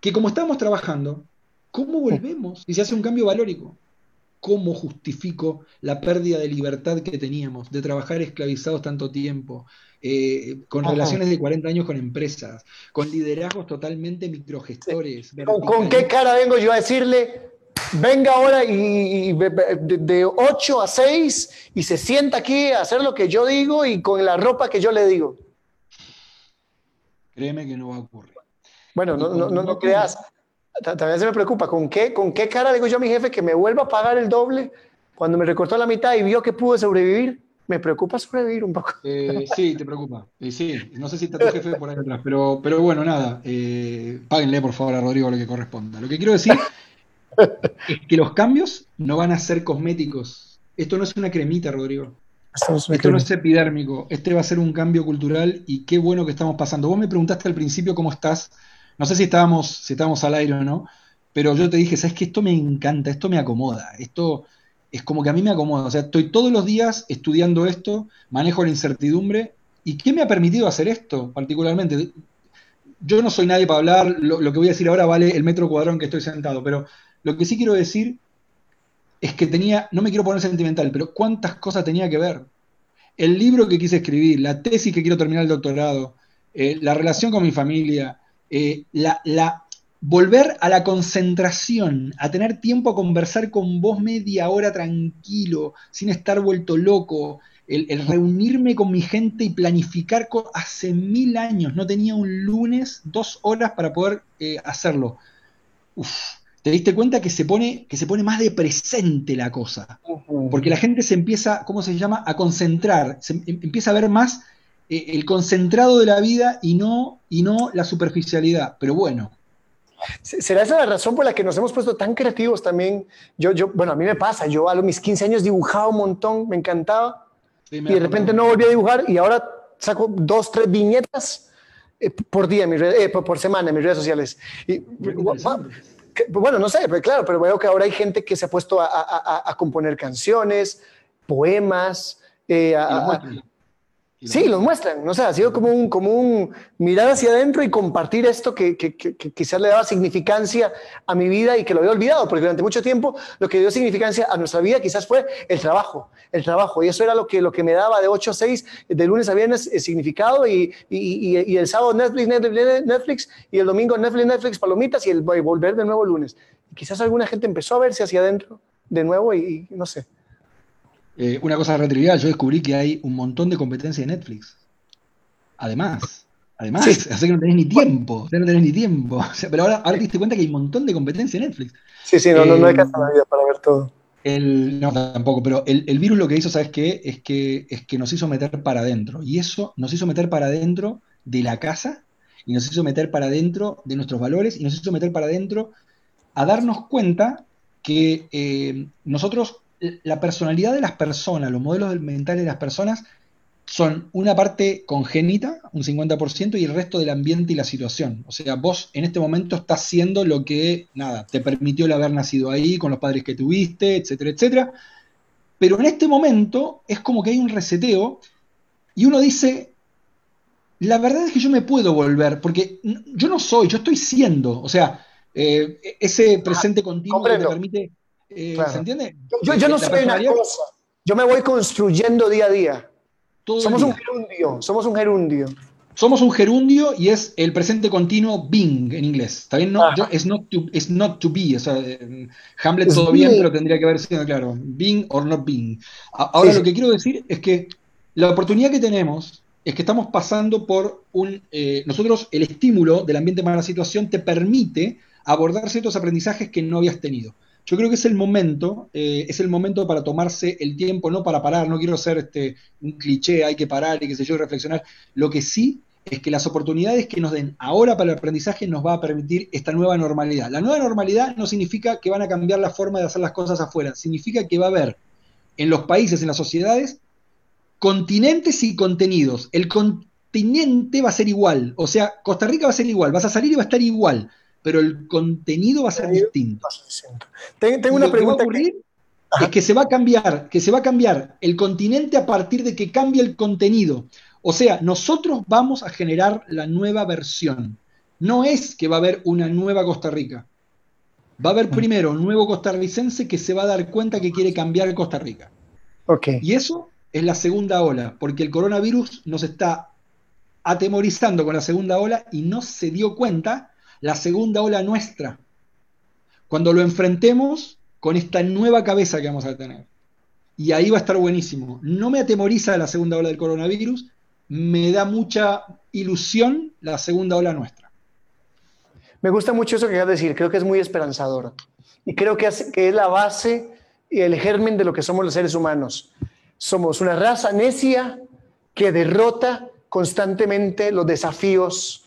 B: que como estamos trabajando, ¿cómo volvemos y se hace un cambio valórico? ¿Cómo justifico la pérdida de libertad que teníamos, de trabajar esclavizados tanto tiempo, eh, con relaciones de 40 años con empresas, con liderazgos totalmente microgestores?
A: ¿Con, qué cara vengo yo a decirle, venga ahora y, de, 8 a 6 y se sienta aquí a hacer lo que yo digo y con la ropa que yo le digo?
B: Créeme que no va a ocurrir.
A: Bueno, no, no, no, no creas. También se me preocupa, ¿con qué, ¿con qué cara digo yo a mi jefe que me vuelva a pagar el doble cuando me recortó la mitad y vio que pude sobrevivir? Me preocupa sobrevivir un poco.
B: Eh, sí, te preocupa. Eh, sí, no sé si está tu jefe por ahí atrás, pero, pero bueno, nada. Eh, páguenle por favor a Rodrigo lo que corresponda. Lo que quiero decir es que los cambios no van a ser cosméticos. Esto no es una cremita, Rodrigo. Esto no es epidérmico. Este va a ser un cambio cultural y qué bueno que estamos pasando. Vos me preguntaste al principio cómo estás no sé si estábamos, si estábamos al aire o no, pero yo te dije, sabes que esto me encanta, esto me acomoda, esto es como que a mí me acomoda. O sea, estoy todos los días estudiando esto, manejo la incertidumbre. ¿Y qué me ha permitido hacer esto particularmente? Yo no soy nadie para hablar, lo, que voy a decir ahora vale el metro cuadrado en que estoy sentado, pero lo que sí quiero decir es que tenía, no me quiero poner sentimental, pero cuántas cosas tenía que ver. El libro que quise escribir, la tesis que quiero terminar el doctorado, eh, la relación con mi familia, eh, la, volver a la concentración, a tener tiempo a conversar con vos media hora tranquilo, sin estar vuelto loco, el, reunirme con mi gente y planificar, hace mil años no tenía un lunes dos horas para poder eh, hacerlo. te diste cuenta que se pone, que se pone más de presente la cosa, porque la gente se empieza, ¿cómo se llama?, a concentrar, se em, empieza a ver más el concentrado de la vida y no, y no la superficialidad. Pero bueno.
A: ¿Será esa la razón por la que nos hemos puesto tan creativos también? Yo, yo, bueno, a mí me pasa, yo a los mis 15 años dibujaba un montón, me encantaba, y de repente no volví a dibujar y ahora saco dos, tres viñetas eh, por día, eh, por, semana en mis redes sociales. Y, bueno, no sé, pero claro, pero veo que ahora hay gente que se ha puesto a, componer canciones, poemas, a, Sí, los muestran, no sé, ha sido como un, como un mirar hacia adentro y compartir esto que, que, que, quizás le daba significancia a mi vida y que lo había olvidado, porque durante mucho tiempo lo que dio significancia a nuestra vida quizás fue el trabajo, el trabajo, y eso era lo que, lo que me daba de 8 a 6, de lunes a viernes, eh, significado, y, y, y, el sábado Netflix, Netflix, Netflix, y el domingo Netflix, Netflix, palomitas, y el volver de nuevo el lunes. Y quizás alguna gente empezó a verse hacia adentro de nuevo y no sé.
B: Eh, una cosa retrivial, yo descubrí que hay un montón de competencia en Netflix. Además, además, así que no tenés ni tiempo, no tenés ni tiempo. pero ahora, ahora te diste cuenta que hay un montón de competencia en Netflix.
A: Sí, sí, no, no, hay casa en la vida para ver todo.
B: El, no, tampoco, pero el, virus lo que hizo, ¿sabes qué? Es que, es que nos hizo meter para adentro. Y eso nos hizo meter para adentro de la casa, y nos hizo meter para adentro de nuestros valores, y nos hizo meter para adentro a darnos cuenta que eh, nosotros la personalidad de las personas, los modelos mentales de las personas son una parte congénita, un 50%, y el resto del ambiente y la situación. O sea, vos en este momento estás siendo lo que, nada, te permitió el haber nacido ahí, con los padres que tuviste, etcétera, etcétera. Pero en este momento es como que hay un reseteo y uno dice, la verdad es que yo me puedo volver, porque yo no soy, yo estoy siendo. O sea, eh, ese presente continuo que te permite eh, ¿Se entiende?
A: Yo, yo no soy una cosa. Yo me voy construyendo día a día. somos un gerundio, somos un gerundio.
B: Somos un gerundio y es el presente continuo being en inglés. ¿Está bien? No, es, not to, not to be. O sea, Hamlet todo bien, pero tendría que haber sido claro. Being or not being. Ahora lo que quiero decir es que la oportunidad que tenemos es que estamos pasando por un... Eh, nosotros, el estímulo del ambiente para la situación te permite abordar ciertos aprendizajes que no habías tenido. Yo creo que es el momento, eh, es el momento para tomarse el tiempo, no para parar, no quiero ser este, un cliché, hay que parar y qué sé yo, reflexionar. Lo que sí es que las oportunidades que nos den ahora para el aprendizaje nos va a permitir esta nueva normalidad. La nueva normalidad no significa que van a cambiar la forma de hacer las cosas afuera, significa que va a haber en los países, en las sociedades, continentes y contenidos. El continente va a ser igual, o sea, Costa Rica va a ser igual, vas a salir y va a estar igual pero el contenido va a ser distinto.
A: Tengo una pregunta.
B: Que es que se va a cambiar, que se va a cambiar el continente a partir de que cambie el contenido. O sea, nosotros vamos a generar la nueva versión. No es que va a haber una nueva Costa Rica. Va a haber mm. primero un nuevo costarricense que se va a dar cuenta que quiere cambiar Costa Rica.
A: Okay.
B: Y eso es la segunda ola, porque el coronavirus nos está atemorizando con la segunda ola y no se dio cuenta la segunda ola nuestra, cuando lo enfrentemos con esta nueva cabeza que vamos a tener. Y ahí va a estar buenísimo. No me atemoriza la segunda ola del coronavirus, me da mucha ilusión la segunda ola nuestra.
A: Me gusta mucho eso que acabas de decir, creo que es muy esperanzador. Y creo que es, que es la base y el germen de lo que somos los seres humanos. Somos una raza necia que derrota constantemente los desafíos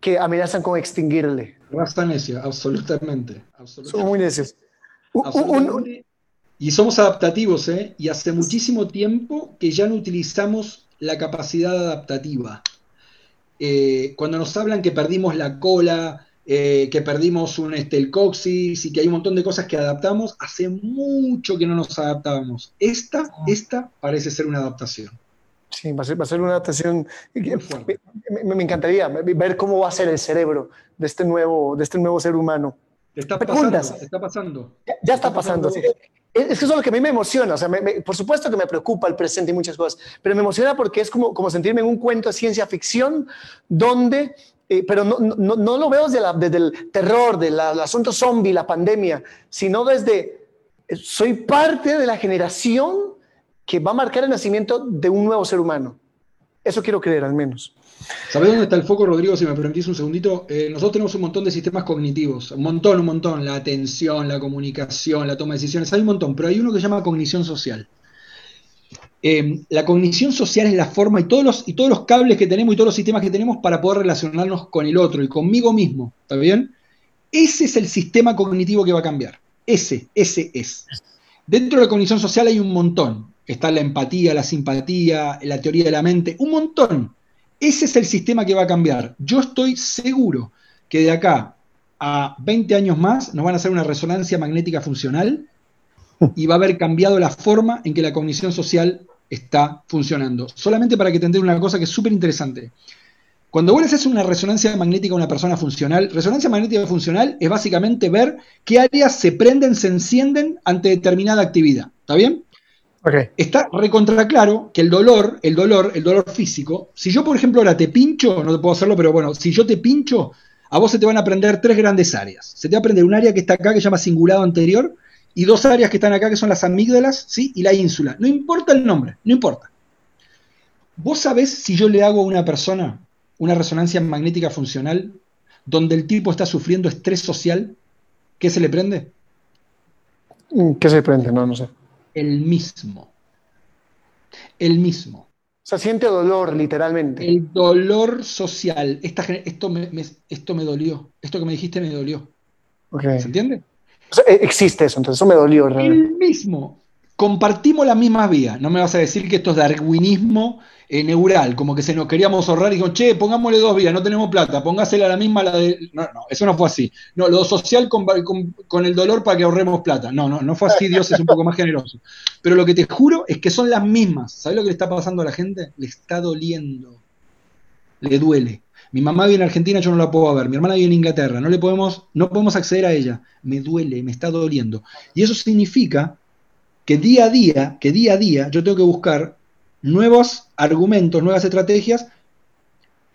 A: que amenazan con extinguirle.
B: Raza necia, absolutamente.
A: Somos muy necios.
B: y somos adaptativos, ¿eh? Y hace muchísimo tiempo que ya no utilizamos la capacidad adaptativa. Eh, cuando nos hablan que perdimos la cola, eh, que perdimos un, este, el coxis y que hay un montón de cosas que adaptamos, hace mucho que no nos adaptábamos. Esta, ah. esta parece ser una adaptación.
A: Sí, va a ser, va a ser una adaptación. Me, me, encantaría ver cómo va a ser el cerebro de este nuevo, de este nuevo ser humano.
B: Está pasando, está pasando.
A: Ya, está, pasando, sí. Es que eso es lo que a mí me emociona. O sea, por supuesto que me preocupa el presente y muchas cosas, pero me emociona porque es como, como sentirme en un cuento de ciencia ficción donde, eh, pero no, no, no, lo veo desde, la, desde el terror, del asunto zombie, la pandemia, sino desde, eh, soy parte de la generación que va a marcar el nacimiento de un nuevo ser humano. Eso quiero creer, al menos.
B: ¿Sabes dónde está el foco, Rodrigo? Si me permitís un segundito. Eh, nosotros tenemos un montón de sistemas cognitivos, un montón, un montón. La atención, la comunicación, la toma de decisiones, hay un montón, pero hay uno que se llama cognición social. Eh, la cognición social es la forma y todos, los, y todos los cables que tenemos y todos los sistemas que tenemos para poder relacionarnos con el otro y conmigo mismo. ¿Está bien? Ese es el sistema cognitivo que va a cambiar. Ese, ese es. Dentro de la cognición social hay un montón está la empatía, la simpatía, la teoría de la mente, un montón. Ese es el sistema que va a cambiar. Yo estoy seguro que de acá a 20 años más nos van a hacer una resonancia magnética funcional y va a haber cambiado la forma en que la cognición social está funcionando. Solamente para que te una cosa que es súper interesante. Cuando vos haces una resonancia magnética a una persona funcional, resonancia magnética funcional es básicamente ver qué áreas se prenden, se encienden ante determinada actividad. ¿Está bien? Está recontra claro que el dolor, el dolor, el dolor físico, si yo por ejemplo ahora te pincho, no te puedo hacerlo, pero bueno, si yo te pincho, a vos se te van a aprender tres grandes áreas. Se te va a aprender un área que está acá que se llama cingulado anterior y dos áreas que están acá que son las amígdalas, ¿sí? Y la ínsula. No importa el nombre, no importa. ¿Vos sabés si yo le hago a una persona una resonancia magnética funcional donde el tipo está sufriendo estrés social, ¿qué se le prende?
A: ¿Qué se prende? No, no sé
B: el mismo. El mismo.
A: O sea, siente dolor, literalmente.
B: El dolor social. esto, me, esto me dolió. Esto que me dijiste me dolió. ¿Se entiende?
A: E, existe eso, entonces eso me dolió.
B: El mismo. Compartimos la misma vía. No me vas a decir que esto es darwinismo eh, neural, como que se nos queríamos ahorrar y digo, che, pongámosle dos vías, no tenemos plata, póngasela la misma la de. No, no, eso no fue así. No, lo social con, con, el dolor para que ahorremos plata. No, no, no fue así, Dios es un poco más generoso. Pero lo que te juro es que son las mismas. ¿Sabes lo que le está pasando a la gente? Le está doliendo. Le duele. Mi mamá vive en Argentina, yo no la puedo ver. Mi hermana vive en Inglaterra, no le podemos, no podemos acceder a ella. Me duele, me está doliendo. Y eso significa que día a día, que día a día, yo tengo que buscar nuevos argumentos, nuevas estrategias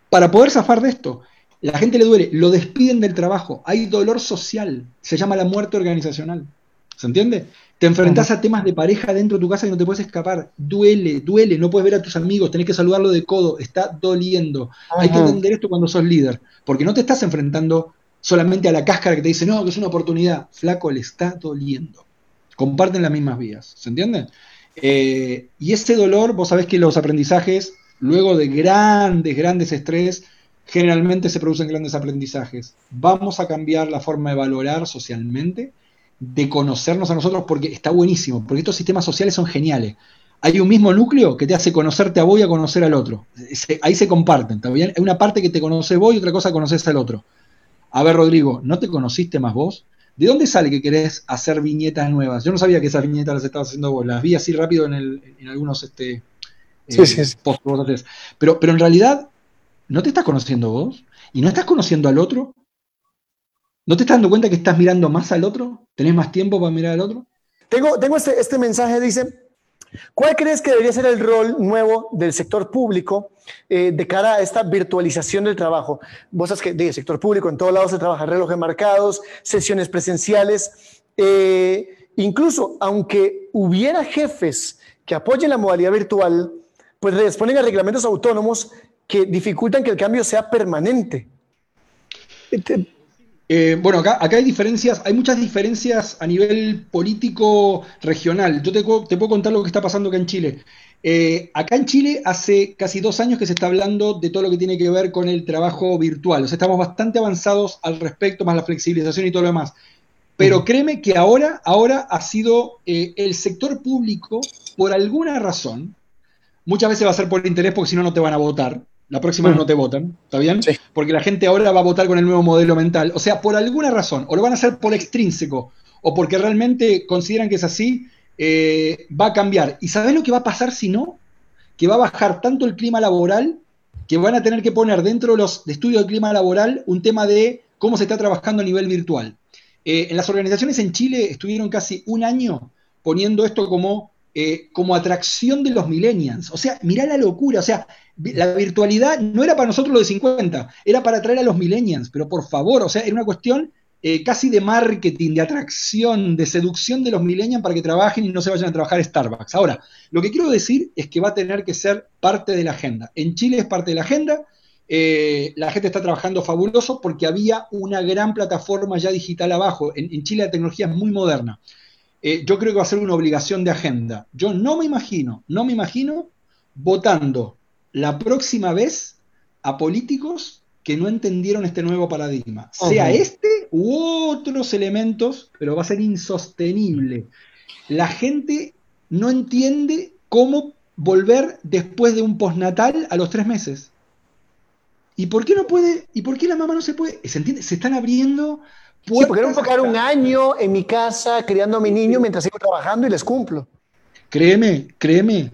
B: para poder zafar de esto. La gente le duele, lo despiden del trabajo, hay dolor social, se llama la muerte organizacional. ¿Se entiende? Te enfrentas a temas de pareja dentro de tu casa y no te puedes escapar. Duele, duele, no puedes ver a tus amigos, tenés que saludarlo de codo, está doliendo. Hay que entender esto cuando sos líder, porque no te estás enfrentando solamente a la cáscara que te dice, no, que es una oportunidad. Flaco, le está doliendo. Comparten las mismas vías, ¿se entiende? Eh, y ese dolor, vos sabés que los aprendizajes, luego de grandes, grandes estrés, generalmente se producen grandes aprendizajes. Vamos a cambiar la forma de valorar socialmente, de conocernos a nosotros, porque está buenísimo, porque estos sistemas sociales son geniales. Hay un mismo núcleo que te hace conocerte a vos y a conocer al otro. ahí se comparten, ¿está bien? Hay una parte que te conoce vos y otra cosa conoces al otro. A ver, Rodrigo, ¿no te conociste más vos? ¿De dónde sale que querés hacer viñetas nuevas? Yo no sabía que esas viñetas las estabas haciendo vos, las vi así rápido en, en algunos este,
A: sí, sí, sí.
B: Eh, pero, pero en realidad, ¿no te estás conociendo vos? ¿Y no estás conociendo al otro? ¿No te estás dando cuenta que estás mirando más al otro? ¿Tenés más tiempo para mirar al otro?
A: Tengo, tengo este, este mensaje, dice, ¿Cuál crees que debería ser el rol nuevo del sector público eh, de cara a esta virtualización del trabajo? Vos sabes que el sector público en todos lados se trabaja relojes marcados, sesiones presenciales, eh, incluso aunque hubiera jefes que apoyen la modalidad virtual, pues responden a reglamentos autónomos que dificultan que el cambio sea permanente.
B: Eh, bueno, acá, hay diferencias, hay muchas diferencias a nivel político regional. Yo te, puedo contar lo que está pasando acá en Chile. Eh, acá en Chile hace casi dos años que se está hablando de todo lo que tiene que ver con el trabajo virtual. O sea, estamos bastante avanzados al respecto, más la flexibilización y todo lo demás. Pero créeme que ahora, ahora ha sido eh, el sector público, por alguna razón, muchas veces va a ser por interés porque si no, no te van a votar. La próxima no te votan, ¿está bien? Porque la gente ahora va a votar con el nuevo modelo mental. O sea, por alguna razón, o lo van a hacer por extrínseco, o porque realmente consideran que es así, eh, va a cambiar. ¿Y sabes lo que va a pasar si no? Que va a bajar tanto el clima laboral que van a tener que poner dentro de los estudios de clima laboral un tema de cómo se está trabajando a nivel virtual. Eh, en las organizaciones en Chile estuvieron casi un año poniendo esto como eh, como atracción de los millennials. O sea, mirá la locura. O sea, la virtualidad no era para nosotros lo de 50, era para atraer a los millennials. Pero por favor, o sea, era una cuestión eh, casi de marketing, de atracción, de seducción de los millennials para que trabajen y no se vayan a trabajar Starbucks. Ahora, lo que quiero decir es que va a tener que ser parte de la agenda. En Chile es parte de la agenda. Eh, la gente está trabajando fabuloso porque había una gran plataforma ya digital abajo. en Chile la tecnología es muy moderna. Eh, yo creo que va a ser una obligación de agenda. Yo no me imagino, no me imagino votando la próxima vez a políticos que no entendieron este nuevo paradigma, sea este u otros elementos, pero va a ser insostenible. La gente no entiende cómo volver después de un postnatal a los tres meses. ¿Y por qué no puede? ¿Y por qué la mamá no se puede? ¿Se entiende? Se están abriendo
A: Sí, porque enfocar un año en mi casa criando a mi niño mientras sigo trabajando y les cumplo.
B: Créeme, créeme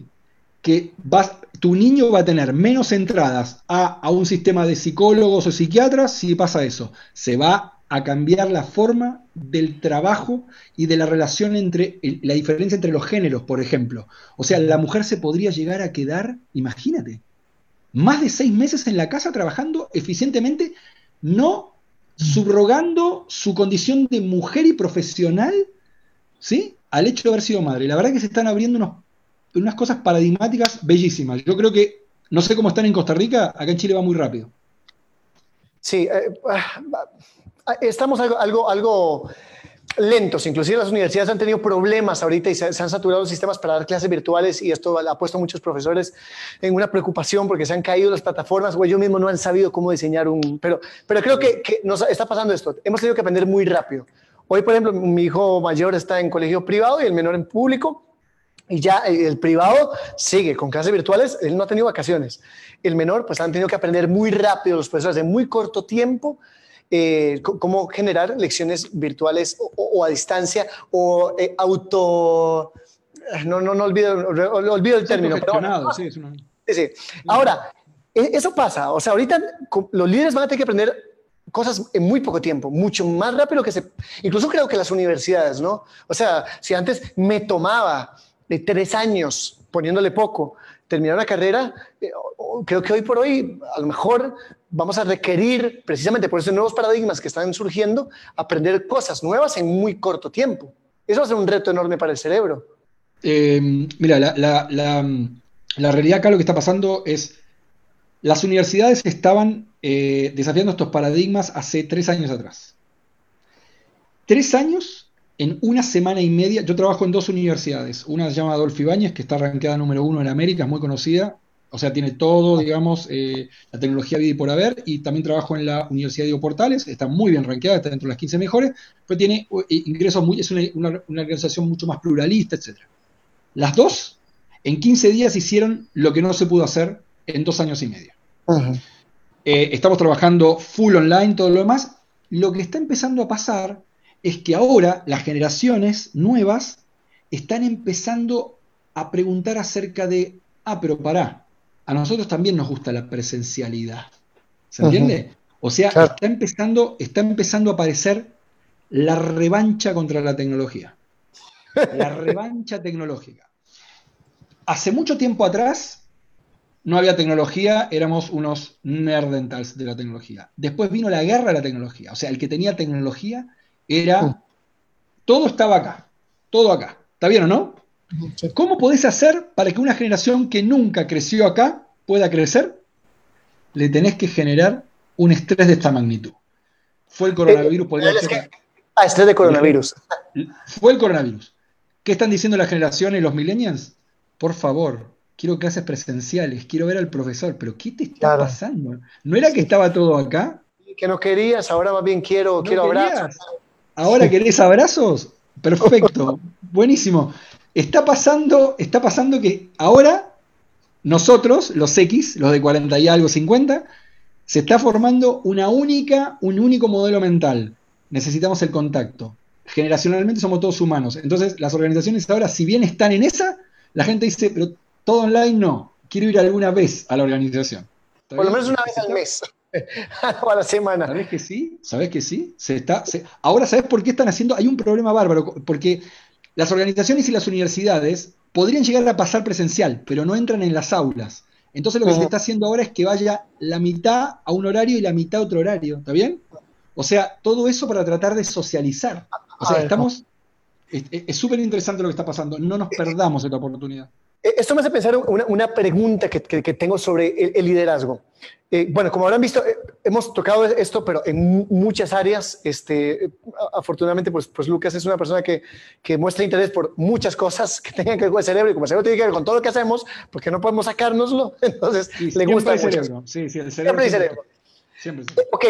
B: que vas, tu niño va a tener menos entradas a, un sistema de psicólogos o psiquiatras si pasa eso. Se va a cambiar la forma del trabajo y de la relación entre la diferencia entre los géneros, por ejemplo. O sea, la mujer se podría llegar a quedar, imagínate, más de seis meses en la casa trabajando eficientemente, no subrogando su condición de mujer y profesional, ¿sí? Al hecho de haber sido madre. La verdad que se están abriendo unas cosas paradigmáticas bellísimas. Yo creo que, no sé cómo están en Costa Rica, acá en Chile va muy rápido.
A: Sí, eh, ah, estamos algo, algo, algo lentos. Inclusive las universidades han tenido problemas ahorita y se, han saturado los sistemas para dar clases virtuales y esto ha puesto a muchos profesores en una preocupación porque se han caído las plataformas o ellos mismos no han sabido cómo diseñar un... Pero, pero creo que, nos está pasando esto. Hemos tenido que aprender muy rápido. Hoy, por ejemplo, mi hijo mayor está en colegio privado y el menor en público. Y ya el privado sigue con clases virtuales, él no ha tenido vacaciones. El menor, pues han tenido que aprender muy rápido los profesores en muy corto tiempo eh, cómo generar lecciones virtuales o, a distancia o eh, auto... No, no, no olvido, olvido el término. Pero, sí, sí, Ahora, e, eso pasa. O sea, ahorita los líderes van a tener que aprender cosas en muy poco tiempo, mucho más rápido que se... Incluso creo que las universidades, ¿no? O sea, si antes me tomaba de tres años poniéndole poco, terminar una carrera, eh, creo que hoy por hoy a lo mejor vamos a requerir, precisamente por esos nuevos paradigmas que están surgiendo, aprender cosas nuevas en muy corto tiempo. Eso va a ser un reto enorme para el cerebro.
B: Eh, mira, la, realidad acá lo que está pasando es, las universidades estaban eh, desafiando estos paradigmas hace tres años atrás. Tres años en una semana y media. Yo trabajo en dos universidades. Una se llama Adolfo Ibáñez, que está rankeada número uno en América, es muy conocida. O sea, tiene todo, digamos, eh, la tecnología vida y por haber. Y también trabajo en la Universidad de Portales, está muy bien rankeada, está dentro de las 15 mejores. Pero tiene eh, ingresos muy. Es una, organización mucho más pluralista, etc. Las dos, en 15 días hicieron lo que no se pudo hacer en dos años y medio. Eh, estamos trabajando full online, todo lo demás. Lo que está empezando a pasar es que ahora las generaciones nuevas están empezando a preguntar acerca de, ah, pero pará, a nosotros también nos gusta la presencialidad. ¿Se entiende? O sea, está, empezando, está empezando a aparecer la revancha contra la tecnología. La revancha tecnológica. Hace mucho tiempo atrás no había tecnología, éramos unos nerdentals de la tecnología. Después vino la guerra de la tecnología. O sea, el que tenía tecnología era, mm. todo estaba acá, todo acá. ¿Está bien o no? ¿Cómo podés hacer para que una generación que nunca creció acá pueda crecer? Le tenés que generar un estrés de esta magnitud. Fue el coronavirus, podría
A: ser. Ah, estrés de coronavirus.
B: Fue el coronavirus. ¿Qué están diciendo las generaciones los millennials? Por favor, quiero clases presenciales, quiero ver al profesor, pero ¿qué te está pasando? ¿No era que estaba todo acá?
A: Que no querías, ahora más bien quiero, quiero abrazos.
B: ¿Ahora querés abrazos? Perfecto, buenísimo. Está pasando, está pasando que ahora nosotros, los X, los de 40 y algo, 50, se está formando una única, un único modelo mental. Necesitamos el contacto. Generacionalmente somos todos humanos. Entonces, las organizaciones ahora, si bien están en esa, la gente dice, pero todo online no. Quiero ir alguna vez a la organización.
A: Por lo menos una vez al mes. a la semana.
B: ¿Sabes que sí? ¿Sabes que sí? Se está, Ahora, ¿sabes por qué están haciendo? Hay un problema bárbaro, porque las organizaciones y las universidades podrían llegar a pasar presencial, pero no entran en las aulas. Entonces lo que se está haciendo ahora es que vaya la mitad a un horario y la mitad a otro horario, ¿está bien? O sea, todo eso para tratar de socializar. O sea, estamos... Es súper interesante lo que está pasando. No nos perdamos esta oportunidad.
A: Eh, esto me hace pensar una, una pregunta que, que, tengo sobre el, liderazgo. Eh, bueno, como habrán visto, eh, hemos tocado esto, pero en muchas áreas. Este, afortunadamente, pues, pues Lucas es una persona que, que, muestra interés por muchas cosas que tengan que ver con el cerebro y como el cerebro tiene que ver con todo lo que hacemos, porque no podemos sacárnoslo. Entonces, le gusta el cerebro. Sí, sí, el cerebro. Siempre hay cerebro. Siempre, siempre. Ok,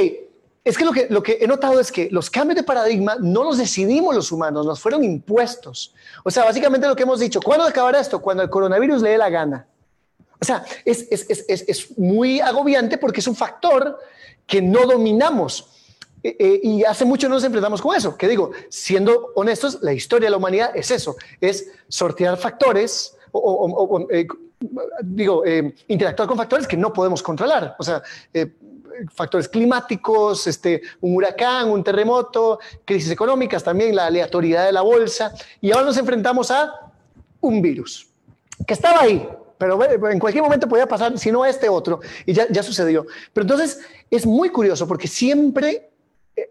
A: es que lo, que he notado es que los cambios de paradigma no los decidimos los humanos, nos fueron impuestos. O sea, básicamente lo que hemos dicho, ¿cuándo acabará esto? Cuando el coronavirus le dé la gana. O sea, es, muy agobiante porque es un factor que no dominamos. Eh, eh, y hace mucho no nos enfrentamos con eso. Que digo, siendo honestos, la historia de la humanidad es eso, es sortear factores o, eh, digo, interactuar con factores que no podemos controlar. O sea, factores climáticos, este, un huracán, un terremoto, crisis económicas, también la aleatoriedad de la bolsa. Y ahora nos enfrentamos a un virus que estaba ahí, pero en cualquier momento podía pasar, si no este otro, y ya, ya sucedió. Pero entonces es muy curioso porque siempre eh,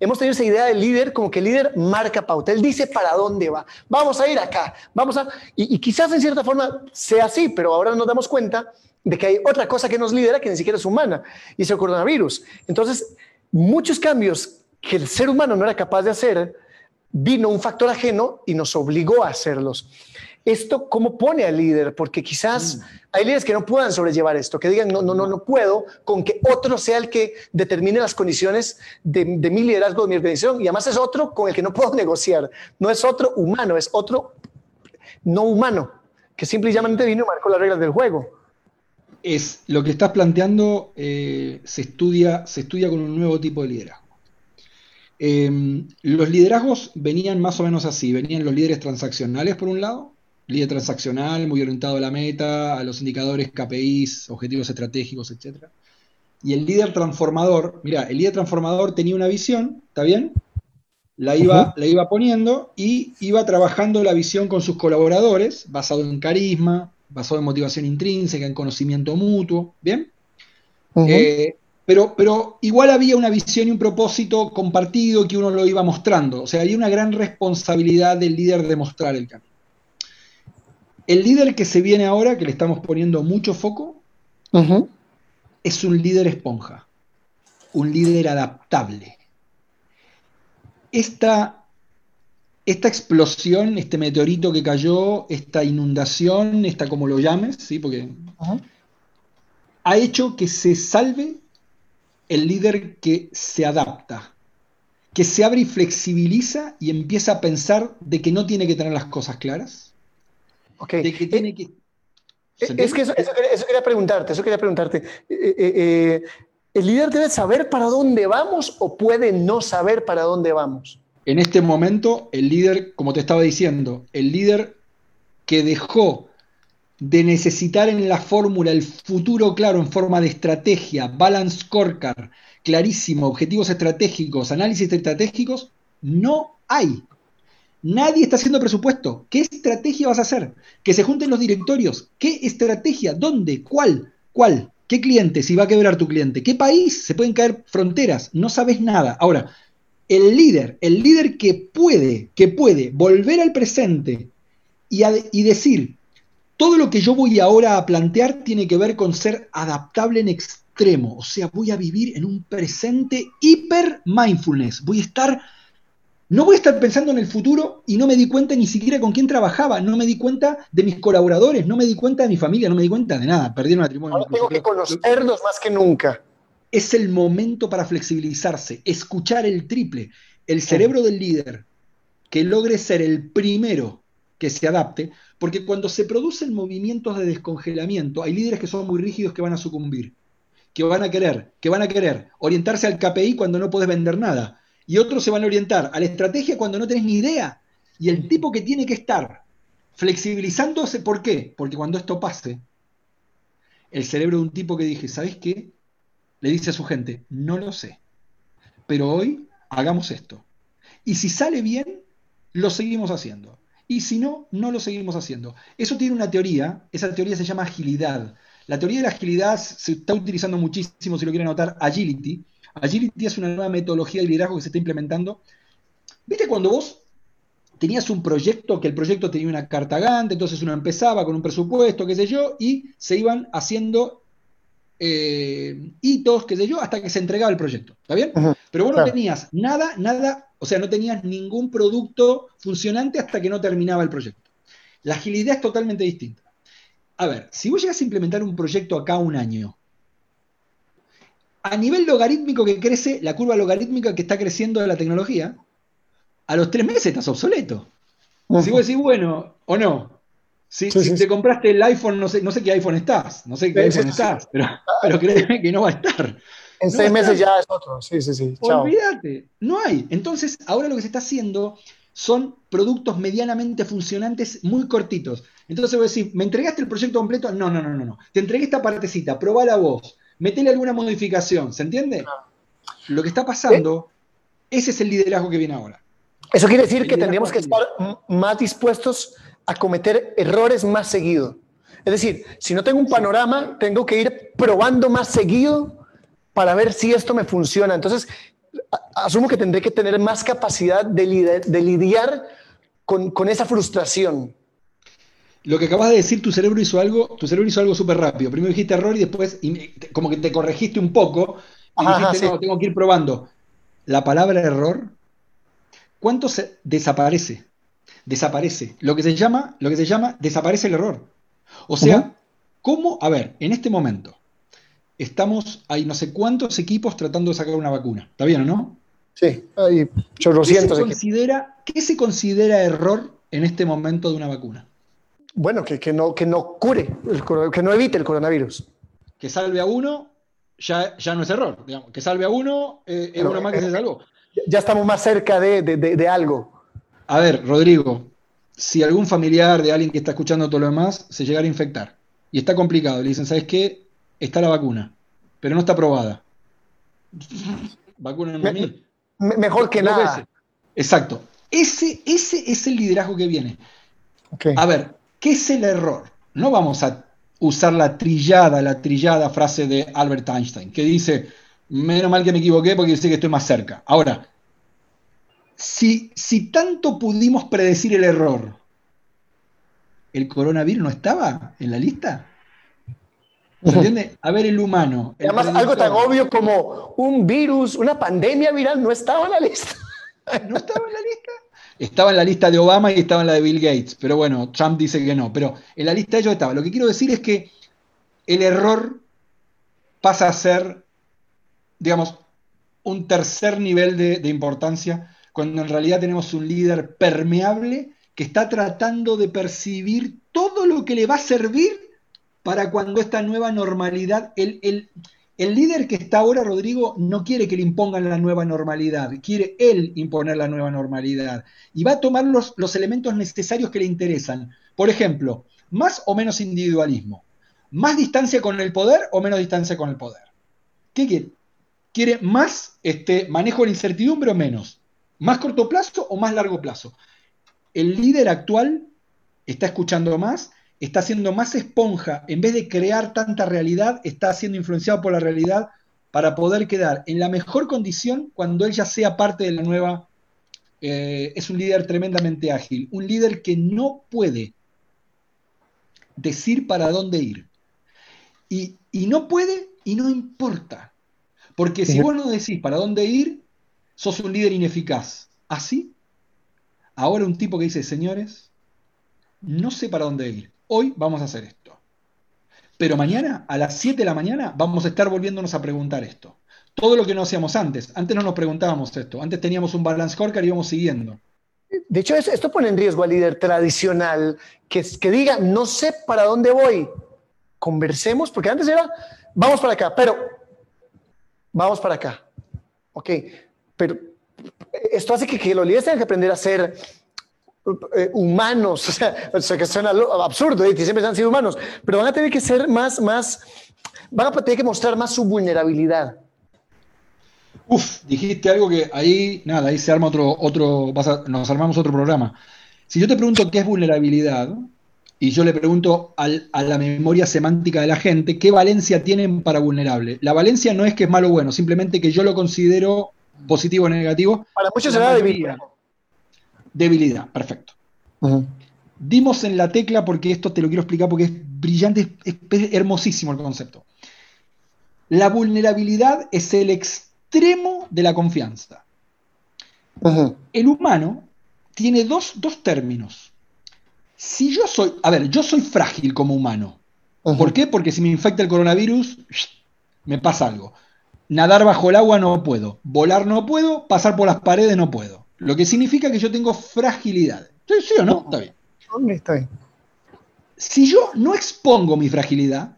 A: hemos tenido esa idea del líder como que el líder marca pauta, él dice para dónde va, vamos a ir acá, vamos a... Y, quizás en cierta forma sea así, pero ahora nos damos cuenta de que hay otra cosa que nos lidera que ni siquiera es humana, y es el coronavirus. Entonces, muchos cambios que el ser humano no era capaz de hacer, vino un factor ajeno y nos obligó a hacerlos. ¿Esto cómo pone al líder? Porque quizás mm. hay líderes que no puedan sobrellevar esto, que digan, no, no, no, no puedo con que otro sea el que determine las condiciones de, mi liderazgo, de mi organización. Y además es otro con el que no puedo negociar. No es otro humano, es otro no humano, que simplemente vino y marcó las reglas del juego
B: es lo que estás planteando eh, se, estudia, se estudia con un nuevo tipo de liderazgo. Em, los liderazgos venían más o menos así, venían los líderes transaccionales por un lado, líder transaccional muy orientado a la meta, a los indicadores KPIs, objetivos estratégicos, etc. Y el líder transformador, mira, el líder transformador tenía una visión, ¿está bien? La iba, la iba poniendo y iba trabajando la visión con sus colaboradores, basado en carisma, basado en motivación intrínseca, en conocimiento mutuo, ¿bien? Eh, pero, pero igual había una visión y un propósito compartido que uno lo iba mostrando. O sea, había una gran responsabilidad del líder de mostrar el camino. El líder que se viene ahora, que le estamos poniendo mucho foco, es un líder esponja, un líder adaptable. Esta, esta explosión, este meteorito que cayó, esta inundación, esta como lo llames, ¿sí? Porque ha hecho que se salve el líder que se adapta, que se abre y flexibiliza y empieza a pensar de que no tiene que tener las cosas claras.
A: De que tiene eh, que es que eso, quería preguntarte, eso quería preguntarte. Eh, eh, eh, ¿El líder debe saber para dónde vamos o puede no saber para dónde vamos?
B: En este momento, el líder, como te estaba diciendo, el líder que dejó de necesitar en la fórmula el futuro claro en forma de estrategia, balance scorecard, clarísimo, objetivos estratégicos, análisis estratégicos, no hay. Nadie está haciendo presupuesto. ¿Qué estrategia vas a hacer? Que se junten los directorios. ¿Qué estrategia? ¿Dónde? ¿Cuál? ¿Cuál? ¿Qué cliente? Si va a quebrar tu cliente. ¿Qué país? Se pueden caer fronteras. No sabes nada. Ahora, el líder, el líder que puede, que puede volver al presente y, y decir, todo lo que yo voy ahora a plantear tiene que ver con ser adaptable en extremo. O sea, voy a vivir en un presente hiper mindfulness. Voy a estar no voy a estar pensando en el futuro y no me di cuenta ni siquiera con quién trabajaba, no me di cuenta de mis colaboradores, no me di cuenta de mi familia, no me di cuenta de nada. Perdí el matrimonio.
A: Ahora tengo que conocerlos más que nunca.
B: Es el momento para flexibilizarse, escuchar el triple. El cerebro del líder que logre ser el primero que se adapte, porque cuando se producen movimientos de descongelamiento, hay líderes que son muy rígidos que van a sucumbir, que van a querer, que van a querer orientarse al KPI cuando no puedes vender nada y otros se van a orientar a la estrategia cuando no tenés ni idea. Y el tipo que tiene que estar flexibilizándose, ¿por qué? Porque cuando esto pase, el cerebro de un tipo que dije, ¿sabes qué? Le dice a su gente, no lo sé, pero hoy hagamos esto. Y si sale bien, lo seguimos haciendo. Y si no, no lo seguimos haciendo. Eso tiene una teoría, esa teoría se llama agilidad. La teoría de la agilidad se está utilizando muchísimo, si lo quieren notar, agility, Agility es una nueva metodología de liderazgo que se está implementando. ¿Viste cuando vos tenías un proyecto, que el proyecto tenía una carta Gantt, entonces uno empezaba con un presupuesto, qué sé yo, y se iban haciendo eh, hitos, qué sé yo, hasta que se entregaba el proyecto. ¿Está bien? Pero vos no tenías nada, nada, o sea, no tenías ningún producto funcionante hasta que no terminaba el proyecto. La agilidad es totalmente distinta. A ver, si vos llegas a implementar un proyecto acá un año, a nivel logarítmico que crece, la curva logarítmica que está creciendo de la tecnología, a los tres meses estás obsoleto. Si vos decís, bueno, o no. Si, te compraste el iPhone, no sé, no sé qué iPhone estás, no sé qué iPhone estás, pero, pero créeme que no va a estar.
A: En seis meses ya es otro, sí, sí, sí.
B: Olvídate, no hay. Entonces, ahora lo que se está haciendo son productos medianamente funcionantes muy cortitos. Entonces voy a decir, ¿me entregaste el proyecto completo? No, no, no, no, no. Te entregué esta partecita, probala vos metele alguna modificación, ¿se entiende? Lo que está pasando, ese es el liderazgo que viene ahora.
A: Eso quiere decir que tendríamos que estar más dispuestos a cometer errores más seguido. Es decir, si no tengo un panorama, tengo que ir probando más seguido para ver si esto me funciona. Entonces, asumo que tendré que tener más capacidad de, lidiar con, con esa frustración
B: lo que acabas de decir, tu cerebro hizo algo, tu cerebro hizo algo súper rápido. Primero dijiste error y después como que te corregiste un poco y dijiste, no, tengo que ir probando. La palabra error, ¿cuánto se desaparece? Desaparece. Lo que se llama, lo que se llama, desaparece el error. O sea, ¿cómo? A ver, en este momento, estamos, hay no sé cuántos equipos tratando de sacar una vacuna. ¿Está bien o no?
A: Sí, hay chorrocientos.
B: ¿Qué considera, ¿Qué se considera error en este momento de una vacuna?
A: Bueno, que, no, que no cure, que no evite el coronavirus.
B: Que salve a uno, ya, ya no es error. Digamos. Que salve a uno, eh, es uno más que se salvó.
A: Ya estamos más cerca de, algo.
B: A ver, Rodrigo, si algún familiar de alguien que está escuchando todo lo demás se llegara a infectar y está complicado, le dicen, ¿sabes qué? Está la vacuna, pero no está aprobada. vacuna
A: en mí. mejor que nada.
B: Exacto. Ese, ese es el liderazgo que viene. A ver, ¿Qué es el error? No vamos a usar la trillada, la trillada frase de Albert Einstein, que dice, menos mal que me equivoqué porque sé que estoy más cerca. Ahora, si, si tanto pudimos predecir el error, ¿el coronavirus no estaba en la lista? ¿Se entiende? A ver el humano.
A: Además, algo tan obvio como un virus, una pandemia viral, no estaba en la lista.
B: ¿No estaba en la lista? Estaba en la lista de Obama y estaba en la de Bill Gates, pero bueno, Trump dice que no, pero en la lista de ellos estaba. Lo que quiero decir es que el error pasa a ser, digamos, un tercer nivel de, importancia, cuando en realidad tenemos un líder permeable que está tratando de percibir todo lo que le va a servir para cuando esta nueva normalidad, el, líder que está ahora, Rodrigo, no quiere que le impongan la nueva normalidad, quiere él imponer la nueva normalidad. Y va a tomar los, los elementos necesarios que le interesan. Por ejemplo, más o menos individualismo, más distancia con el poder o menos distancia con el poder. ¿Qué quiere? ¿Quiere más este, manejo de la incertidumbre o menos? ¿Más corto plazo o más largo plazo? El líder actual está escuchando más está siendo más esponja, en vez de crear tanta realidad, está siendo influenciado por la realidad para poder quedar en la mejor condición cuando él ya sea parte de la nueva... Eh, es un líder tremendamente ágil, un líder que no puede decir para dónde ir. Y, no puede y no importa. Porque si vos no decís para dónde ir, sos un líder ineficaz. ¿Así? Ahora un tipo que dice, señores, no sé para dónde ir hoy vamos a hacer esto. Pero mañana, a las 7 de la mañana, vamos a estar volviéndonos a preguntar esto. Todo lo que no hacíamos antes. Antes no nos preguntábamos esto. Antes teníamos un balance scorecard y íbamos siguiendo.
A: De hecho, esto pone en riesgo al líder tradicional que, diga, no sé para dónde voy. Conversemos, porque antes era, vamos para acá, pero vamos para acá. Ok, pero esto hace que, que los líderes tengan que aprender a ser eh, humanos, o sea, o sea, que suena absurdo, ¿eh? siempre han sido humanos, pero van a tener que ser más, más, van a tener que mostrar más su vulnerabilidad.
B: Uf, dijiste algo que ahí, nada, ahí se arma otro, otro, nos armamos otro programa. Si yo te pregunto qué es vulnerabilidad, y yo le pregunto al, a la memoria semántica de la gente, ¿qué valencia tienen para vulnerable? La valencia no es que es malo o bueno, simplemente que yo lo considero positivo o negativo.
A: Para muchos será debilidad.
B: Debilidad, perfecto. Dimos en la tecla porque esto te lo quiero explicar porque es brillante, es, hermosísimo el concepto. La vulnerabilidad es el extremo de la confianza. El humano tiene dos, términos. Si yo soy, a ver, yo soy frágil como humano. ¿Por qué? Porque si me infecta el coronavirus, me pasa algo. Nadar bajo el agua no puedo, volar no puedo, pasar por las paredes no puedo. Lo que significa que yo tengo fragilidad. ¿Sí o no? Está bien. Está bien. Si yo no expongo mi fragilidad,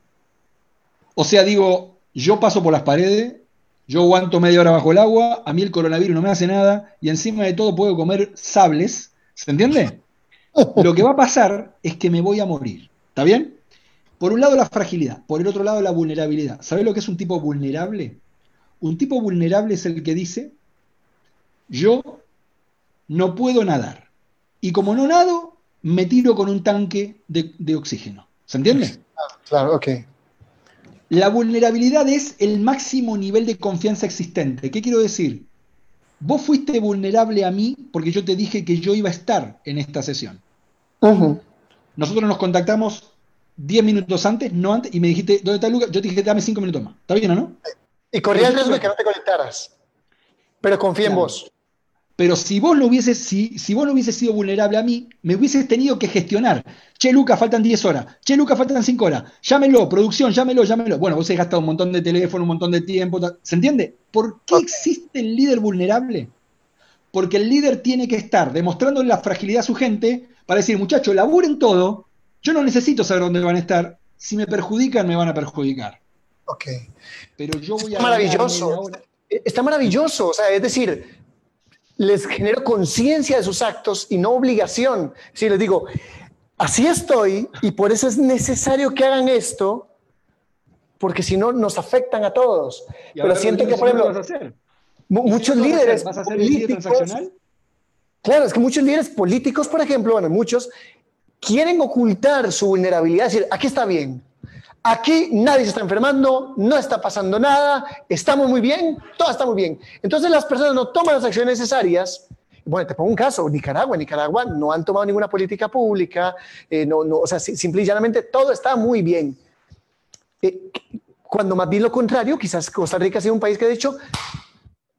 B: o sea, digo, yo paso por las paredes, yo aguanto media hora bajo el agua, a mí el coronavirus no me hace nada, y encima de todo puedo comer sables, ¿se entiende? Lo que va a pasar es que me voy a morir. ¿Está bien? Por un lado la fragilidad, por el otro lado la vulnerabilidad. ¿Sabes lo que es un tipo vulnerable? Un tipo vulnerable es el que dice, yo no puedo nadar. Y como no nado, me tiro con un tanque de, oxígeno. ¿Se entiende?
A: Claro, ok.
B: La vulnerabilidad es el máximo nivel de confianza existente. ¿Qué quiero decir? Vos fuiste vulnerable a mí porque yo te dije que yo iba a estar en esta sesión. Nosotros nos contactamos 10 minutos antes, no antes, y me dijiste, ¿dónde está Lucas? Yo te dije, dame 5 minutos más. ¿Está bien o no?
A: Y corría el riesgo de que no te conectaras. Pero confía en vos.
B: Pero si vos no hubieses, si, si vos no hubieses sido vulnerable a mí, me hubieses tenido que gestionar. Che, Luca, faltan 10 horas. Che, Luca, faltan 5 horas. Llámelo, producción, llámelo, llámelo. Bueno, vos has gastado un montón de teléfono, un montón de tiempo. ¿Se entiende? ¿Por qué existe el líder vulnerable? Porque el líder tiene que estar demostrando la fragilidad a su gente para decir, muchachos, laburen todo. Yo no necesito saber dónde van a estar. Si me perjudican, me van a perjudicar.
A: Ok.
B: Pero yo voy
A: Está maravilloso. Está maravilloso. O sea, es decir, les genero conciencia de sus actos y no obligación. Si les digo, así estoy y por eso es necesario que hagan esto, porque si no nos afectan a todos. Pero siento que, por ejemplo, muchos líderes
B: ¿Vas a hacer políticos?
A: Claro, es que muchos líderes políticos, por ejemplo, bueno, muchos quieren ocultar su vulnerabilidad, decir, aquí está bien, Aquí nadie se está enfermando, no está pasando nada, estamos muy bien, todo está muy bien. Entonces las personas no toman las acciones necesarias. Bueno, te pongo un caso, Nicaragua, Nicaragua no han tomado ninguna política pública, eh, no, no, o sea, simple y llanamente todo está muy bien. Eh, cuando más bien lo contrario, quizás Costa Rica ha sido un país que ha dicho,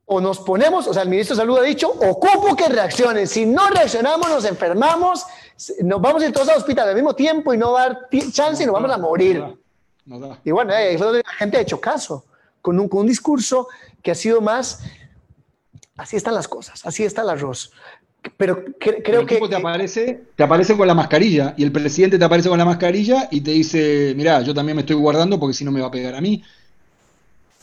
A: o nos ponemos, o sea, el ministro de Salud ha dicho, ocupo que reaccionen. Si no reaccionamos, nos enfermamos, nos vamos a ir todos al hospital al mismo tiempo y no va a dar chance y nos vamos a morir. Y bueno, eh, la gente ha hecho caso, con un, con un discurso que ha sido más, así están las cosas, así está el arroz. Pero creo que...
B: Te aparece, te aparece con la mascarilla y el presidente te aparece con la mascarilla y te dice, mira, yo también me estoy guardando porque si no me va a pegar a mí.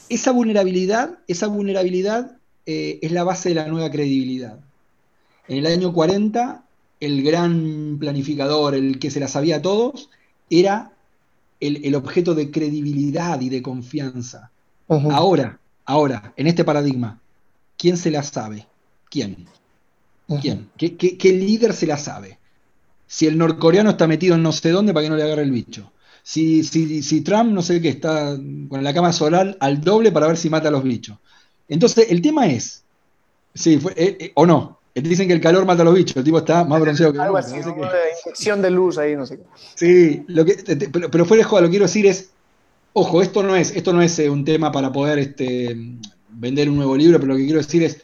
B: Esa vulnerabilidad, esa vulnerabilidad eh, es la base de la nueva credibilidad. En el año 40, el gran planificador, el que se la sabía a todos, era el, objeto de credibilidad y de confianza. Ahora, ahora, en este paradigma, ¿quién se la sabe? ¿Quién? ¿Quién? ¿Qué, líder se la sabe? Si el norcoreano está metido en no sé dónde para que no le agarre el bicho. Si, si, si Trump, no sé qué, está con la cama solar al doble para ver si mata a los bichos. Entonces, el tema es, sí, eh, eh, o no, Dicen que el calor mata a los bichos, el tipo está más bronceado que
A: Algo así, una infección de luz ahí, no sé qué.
B: Sí, lo que, pero, pero, fuera de joda, lo que quiero decir es, ojo, esto no es, esto no es eh, un tema para poder este, vender un nuevo libro, pero lo que quiero decir es,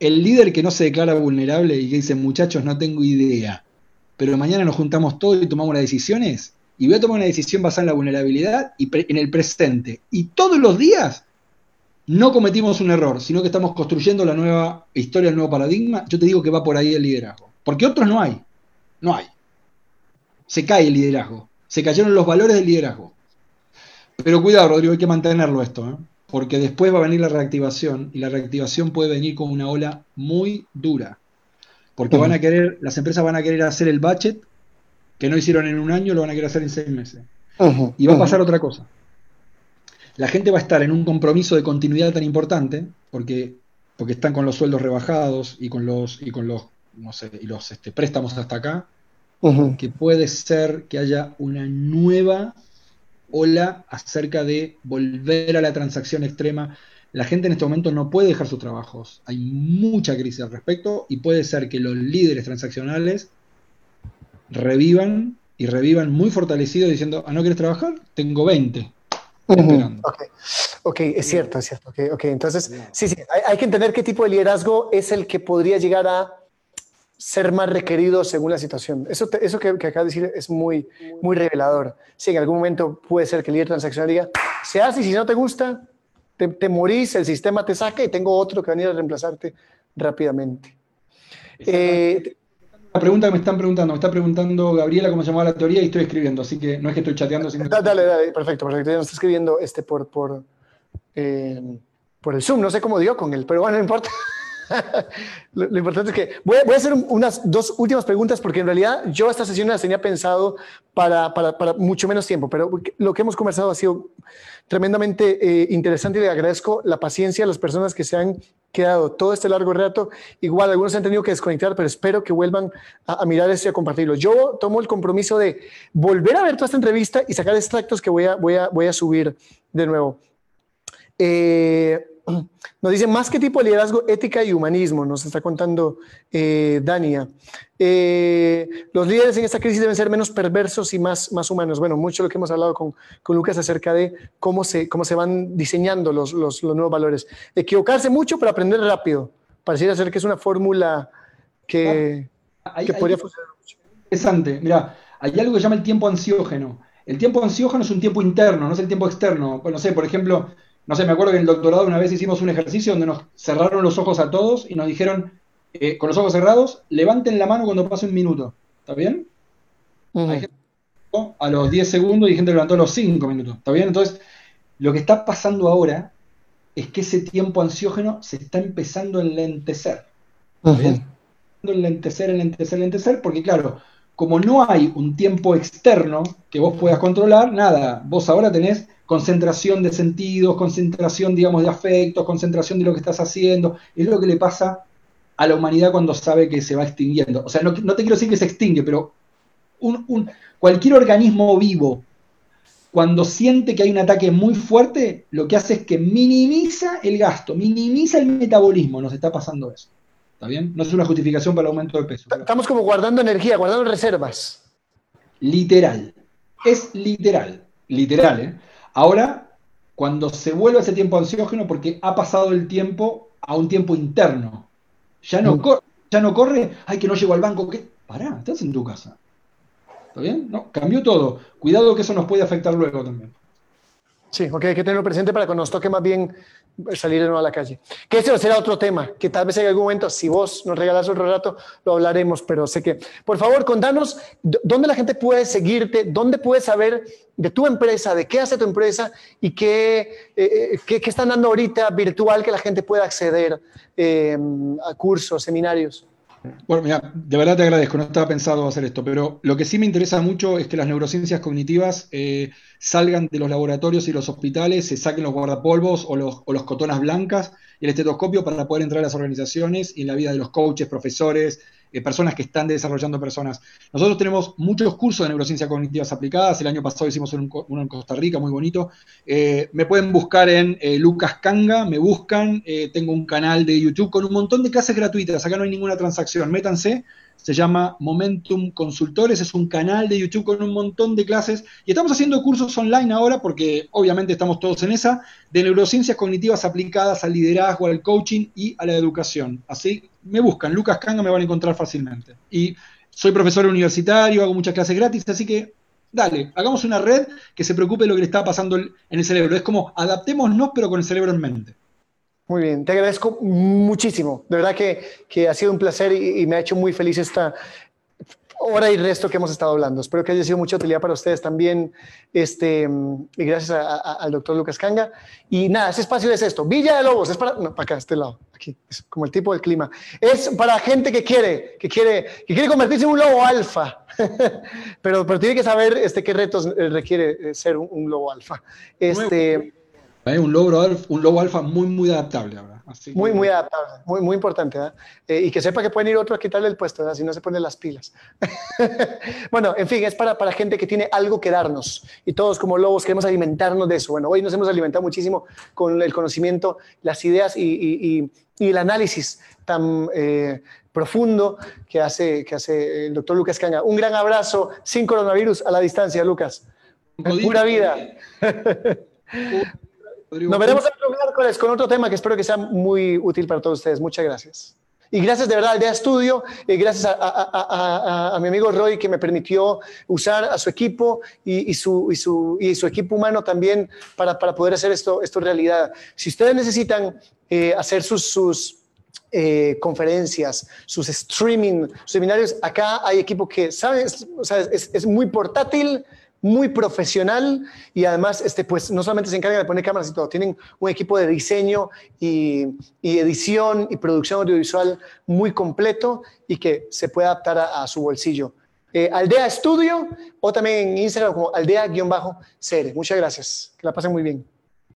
B: el líder que no se declara vulnerable y que dice, muchachos, no tengo idea, pero mañana nos juntamos todos y tomamos las decisiones, y voy a tomar una decisión basada en la vulnerabilidad y en el presente, y todos los días no cometimos un error, sino que estamos construyendo la nueva historia, el nuevo paradigma, yo te digo que va por ahí el liderazgo. Porque otros no hay. No hay. Se cae el liderazgo. Se cayeron los valores del liderazgo. Pero cuidado, Rodrigo, hay que mantenerlo esto, ¿eh? porque después va a venir la reactivación y la reactivación puede venir con una ola muy dura. Porque van a querer, las empresas van a querer hacer el budget que no hicieron en un año, lo van a querer hacer en seis meses. y va a pasar otra cosa la gente va a estar en un compromiso de continuidad tan importante, porque, porque están con los sueldos rebajados y con los, y con los, no sé, y los este, préstamos hasta acá, que puede ser que haya una nueva ola acerca de volver a la transacción extrema. La gente en este momento no puede dejar sus trabajos. Hay mucha crisis al respecto y puede ser que los líderes transaccionales revivan y revivan muy fortalecidos diciendo, ¿ah, no quieres trabajar? Tengo 20
A: ok, es cierto, es cierto. Okay, okay. Entonces, sí, sí, hay, que entender qué tipo de liderazgo es el que podría llegar a ser más requerido según la situación. Eso, eso que, que acabas de decir es muy, muy revelador. Sí, en algún momento puede ser que el líder transaccional diga, se hace y si no te gusta, te, te morís, el sistema te saca y tengo otro que va a venir a reemplazarte rápidamente.
B: Eh, la pregunta que me están preguntando, me está preguntando Gabriela cómo se llamaba la teoría y estoy escribiendo, así que no es que estoy chateando.
A: Dale, dale, perfecto, perfecto. Ya está escribiendo este por, por, eh, por el Zoom, no sé cómo dio con él, pero bueno, no importa. lo, importante es que voy, a hacer unas dos últimas preguntas porque en realidad yo esta sesión las tenía pensado para mucho menos tiempo, pero lo que hemos conversado ha sido tremendamente eh, interesante y le agradezco la paciencia a las personas que se han quedado todo este largo rato. Igual algunos han tenido que desconectar, pero espero que vuelvan a, mirar esto y a compartirlo. Yo tomo el compromiso de volver a ver toda esta entrevista y sacar extractos que voy a, voy a, voy a subir de nuevo. Eh, nos dice más que tipo de liderazgo, ética y humanismo, nos está contando eh, Dania. Eh, los líderes en esta crisis deben ser menos perversos y más, más humanos. Bueno, mucho lo que hemos hablado con, con Lucas acerca de cómo se, cómo se van diseñando los, los, nuevos valores. Equivocarse mucho, pero aprender rápido. Pareciera ser que es una fórmula que,
B: ah, que podría funcionar mucho. Interesante. Mira, hay algo que se llama el tiempo ansiógeno. El tiempo ansiógeno es un tiempo interno, no es el tiempo externo. Bueno, no sé, por ejemplo, no sé, me acuerdo que en el doctorado una vez hicimos un ejercicio donde nos cerraron los ojos a todos y nos dijeron, eh, con los ojos cerrados, levanten la mano cuando pase un minuto. ¿Está bien? a los 10 segundos y gente levantó a los 5 minutos. ¿Está bien? Entonces, lo que está pasando ahora es que ese tiempo ansiógeno se está empezando a enlentecer. ¿Está bien? Enlentecer, enlentecer, enlentecer, porque claro, como no hay un tiempo externo que vos puedas controlar, nada, vos ahora tenés concentración de sentidos, concentración, digamos, de afectos, concentración de lo que estás haciendo. Es lo que le pasa a la humanidad cuando sabe que se va extinguiendo. O sea, no, te quiero decir que se extingue, pero un, cualquier organismo vivo, cuando siente que hay un ataque muy fuerte, lo que hace es que minimiza el gasto, minimiza el metabolismo. Nos está pasando eso. ¿Está bien? No es una justificación para el aumento de peso.
A: Estamos como guardando energía, guardando reservas.
B: Literal. Es literal. Literal, ¿eh? Ahora, cuando se vuelve ese tiempo ansiógeno, porque ha pasado el tiempo a un tiempo interno, ya no, mm. ya no corre, ay, que no llego al banco, ¿qué? Pará, estás en tu casa. ¿Está bien? No, cambió todo. Cuidado que eso nos puede afectar luego también.
A: Sí, ok, hay que tenerlo presente para que nos toque más bien salir de nuevo a la calle. Que ese será otro tema, que tal vez en algún momento, si vos nos regalas otro rato, lo hablaremos, pero sé que, por favor, contanos dónde la gente puede seguirte, dónde puede saber de tu empresa, de qué hace tu empresa y qué, eh, qué, están dando ahorita virtual que la gente pueda acceder eh, a cursos, seminarios.
B: Bueno, mira, de verdad te agradezco, no estaba pensado hacer esto, pero lo que sí me interesa mucho es que las neurociencias cognitivas eh, salgan de los laboratorios y los hospitales, se saquen los guardapolvos o los, o los cotonas blancas y el estetoscopio para poder entrar a las organizaciones y en la vida de los coaches, profesores, eh, personas que están desarrollando personas. Nosotros tenemos muchos cursos de neurociencias cognitivas aplicadas. El año pasado hicimos uno en Costa Rica, muy bonito. Eh, me pueden buscar en eh, Lucas Canga, me buscan. tengo un canal de YouTube con un montón de clases gratuitas. Acá no hay ninguna transacción. Métanse se llama Momentum Consultores, es un canal de YouTube con un montón de clases y estamos haciendo cursos online ahora porque obviamente estamos todos en esa, de neurociencias cognitivas aplicadas al liderazgo, al coaching y a la educación. Así me buscan, Lucas Canga me van a encontrar fácilmente. Y soy profesor universitario, hago muchas clases gratis, así que dale, hagamos una red que se preocupe de lo que le está pasando en el cerebro. Es como adaptémonos pero con el cerebro en mente.
A: Muy bien, te agradezco muchísimo. De verdad que, ha sido un placer y, me ha hecho muy feliz esta hora y resto que hemos estado hablando. Espero que haya sido mucha utilidad para ustedes también. Este, y gracias al doctor Lucas Canga. Y nada, ese espacio es esto. Villa de Lobos, es para, no, para acá, este lado, aquí, es como el tipo del clima. Es para gente que quiere, que quiere, que quiere convertirse en un lobo alfa. pero, pero tiene que saber este, qué retos requiere eh, ser un, lobo alfa. Este,
B: un, lobo, un lobo alfa muy, muy adaptable.
A: muy, muy adaptable, muy, muy importante. Eh, y que sepa que pueden ir otros a quitarle el puesto, ¿verdad? si no se ponen las pilas. bueno, en fin, es para, para gente que tiene algo que darnos. Y todos como lobos queremos alimentarnos de eso. Bueno, hoy nos hemos alimentado muchísimo con el conocimiento, las ideas y, y, y, el análisis tan eh, profundo que hace, que hace el doctor Lucas Canga. Un gran abrazo sin coronavirus a la distancia, Lucas. Pura vida. Nos veremos el miércoles con otro tema que espero que sea muy útil para todos ustedes. Muchas gracias. Y gracias de verdad al Día Estudio, y gracias a, mi amigo Roy que me permitió usar a su equipo y, su, y su, equipo humano también para, poder hacer esto, esto realidad. Si ustedes necesitan eh, hacer sus, sus eh, conferencias, sus streaming, sus seminarios, acá hay equipo que sabe, o sea, es, es muy portátil, muy profesional y además este, pues, no solamente se encarga de poner cámaras y todo, tienen un equipo de diseño y, edición y producción audiovisual muy completo y que se puede adaptar a, su bolsillo. Eh, Aldea Studio o también en Instagram como aldea-cr. Muchas gracias. Que la pasen muy bien.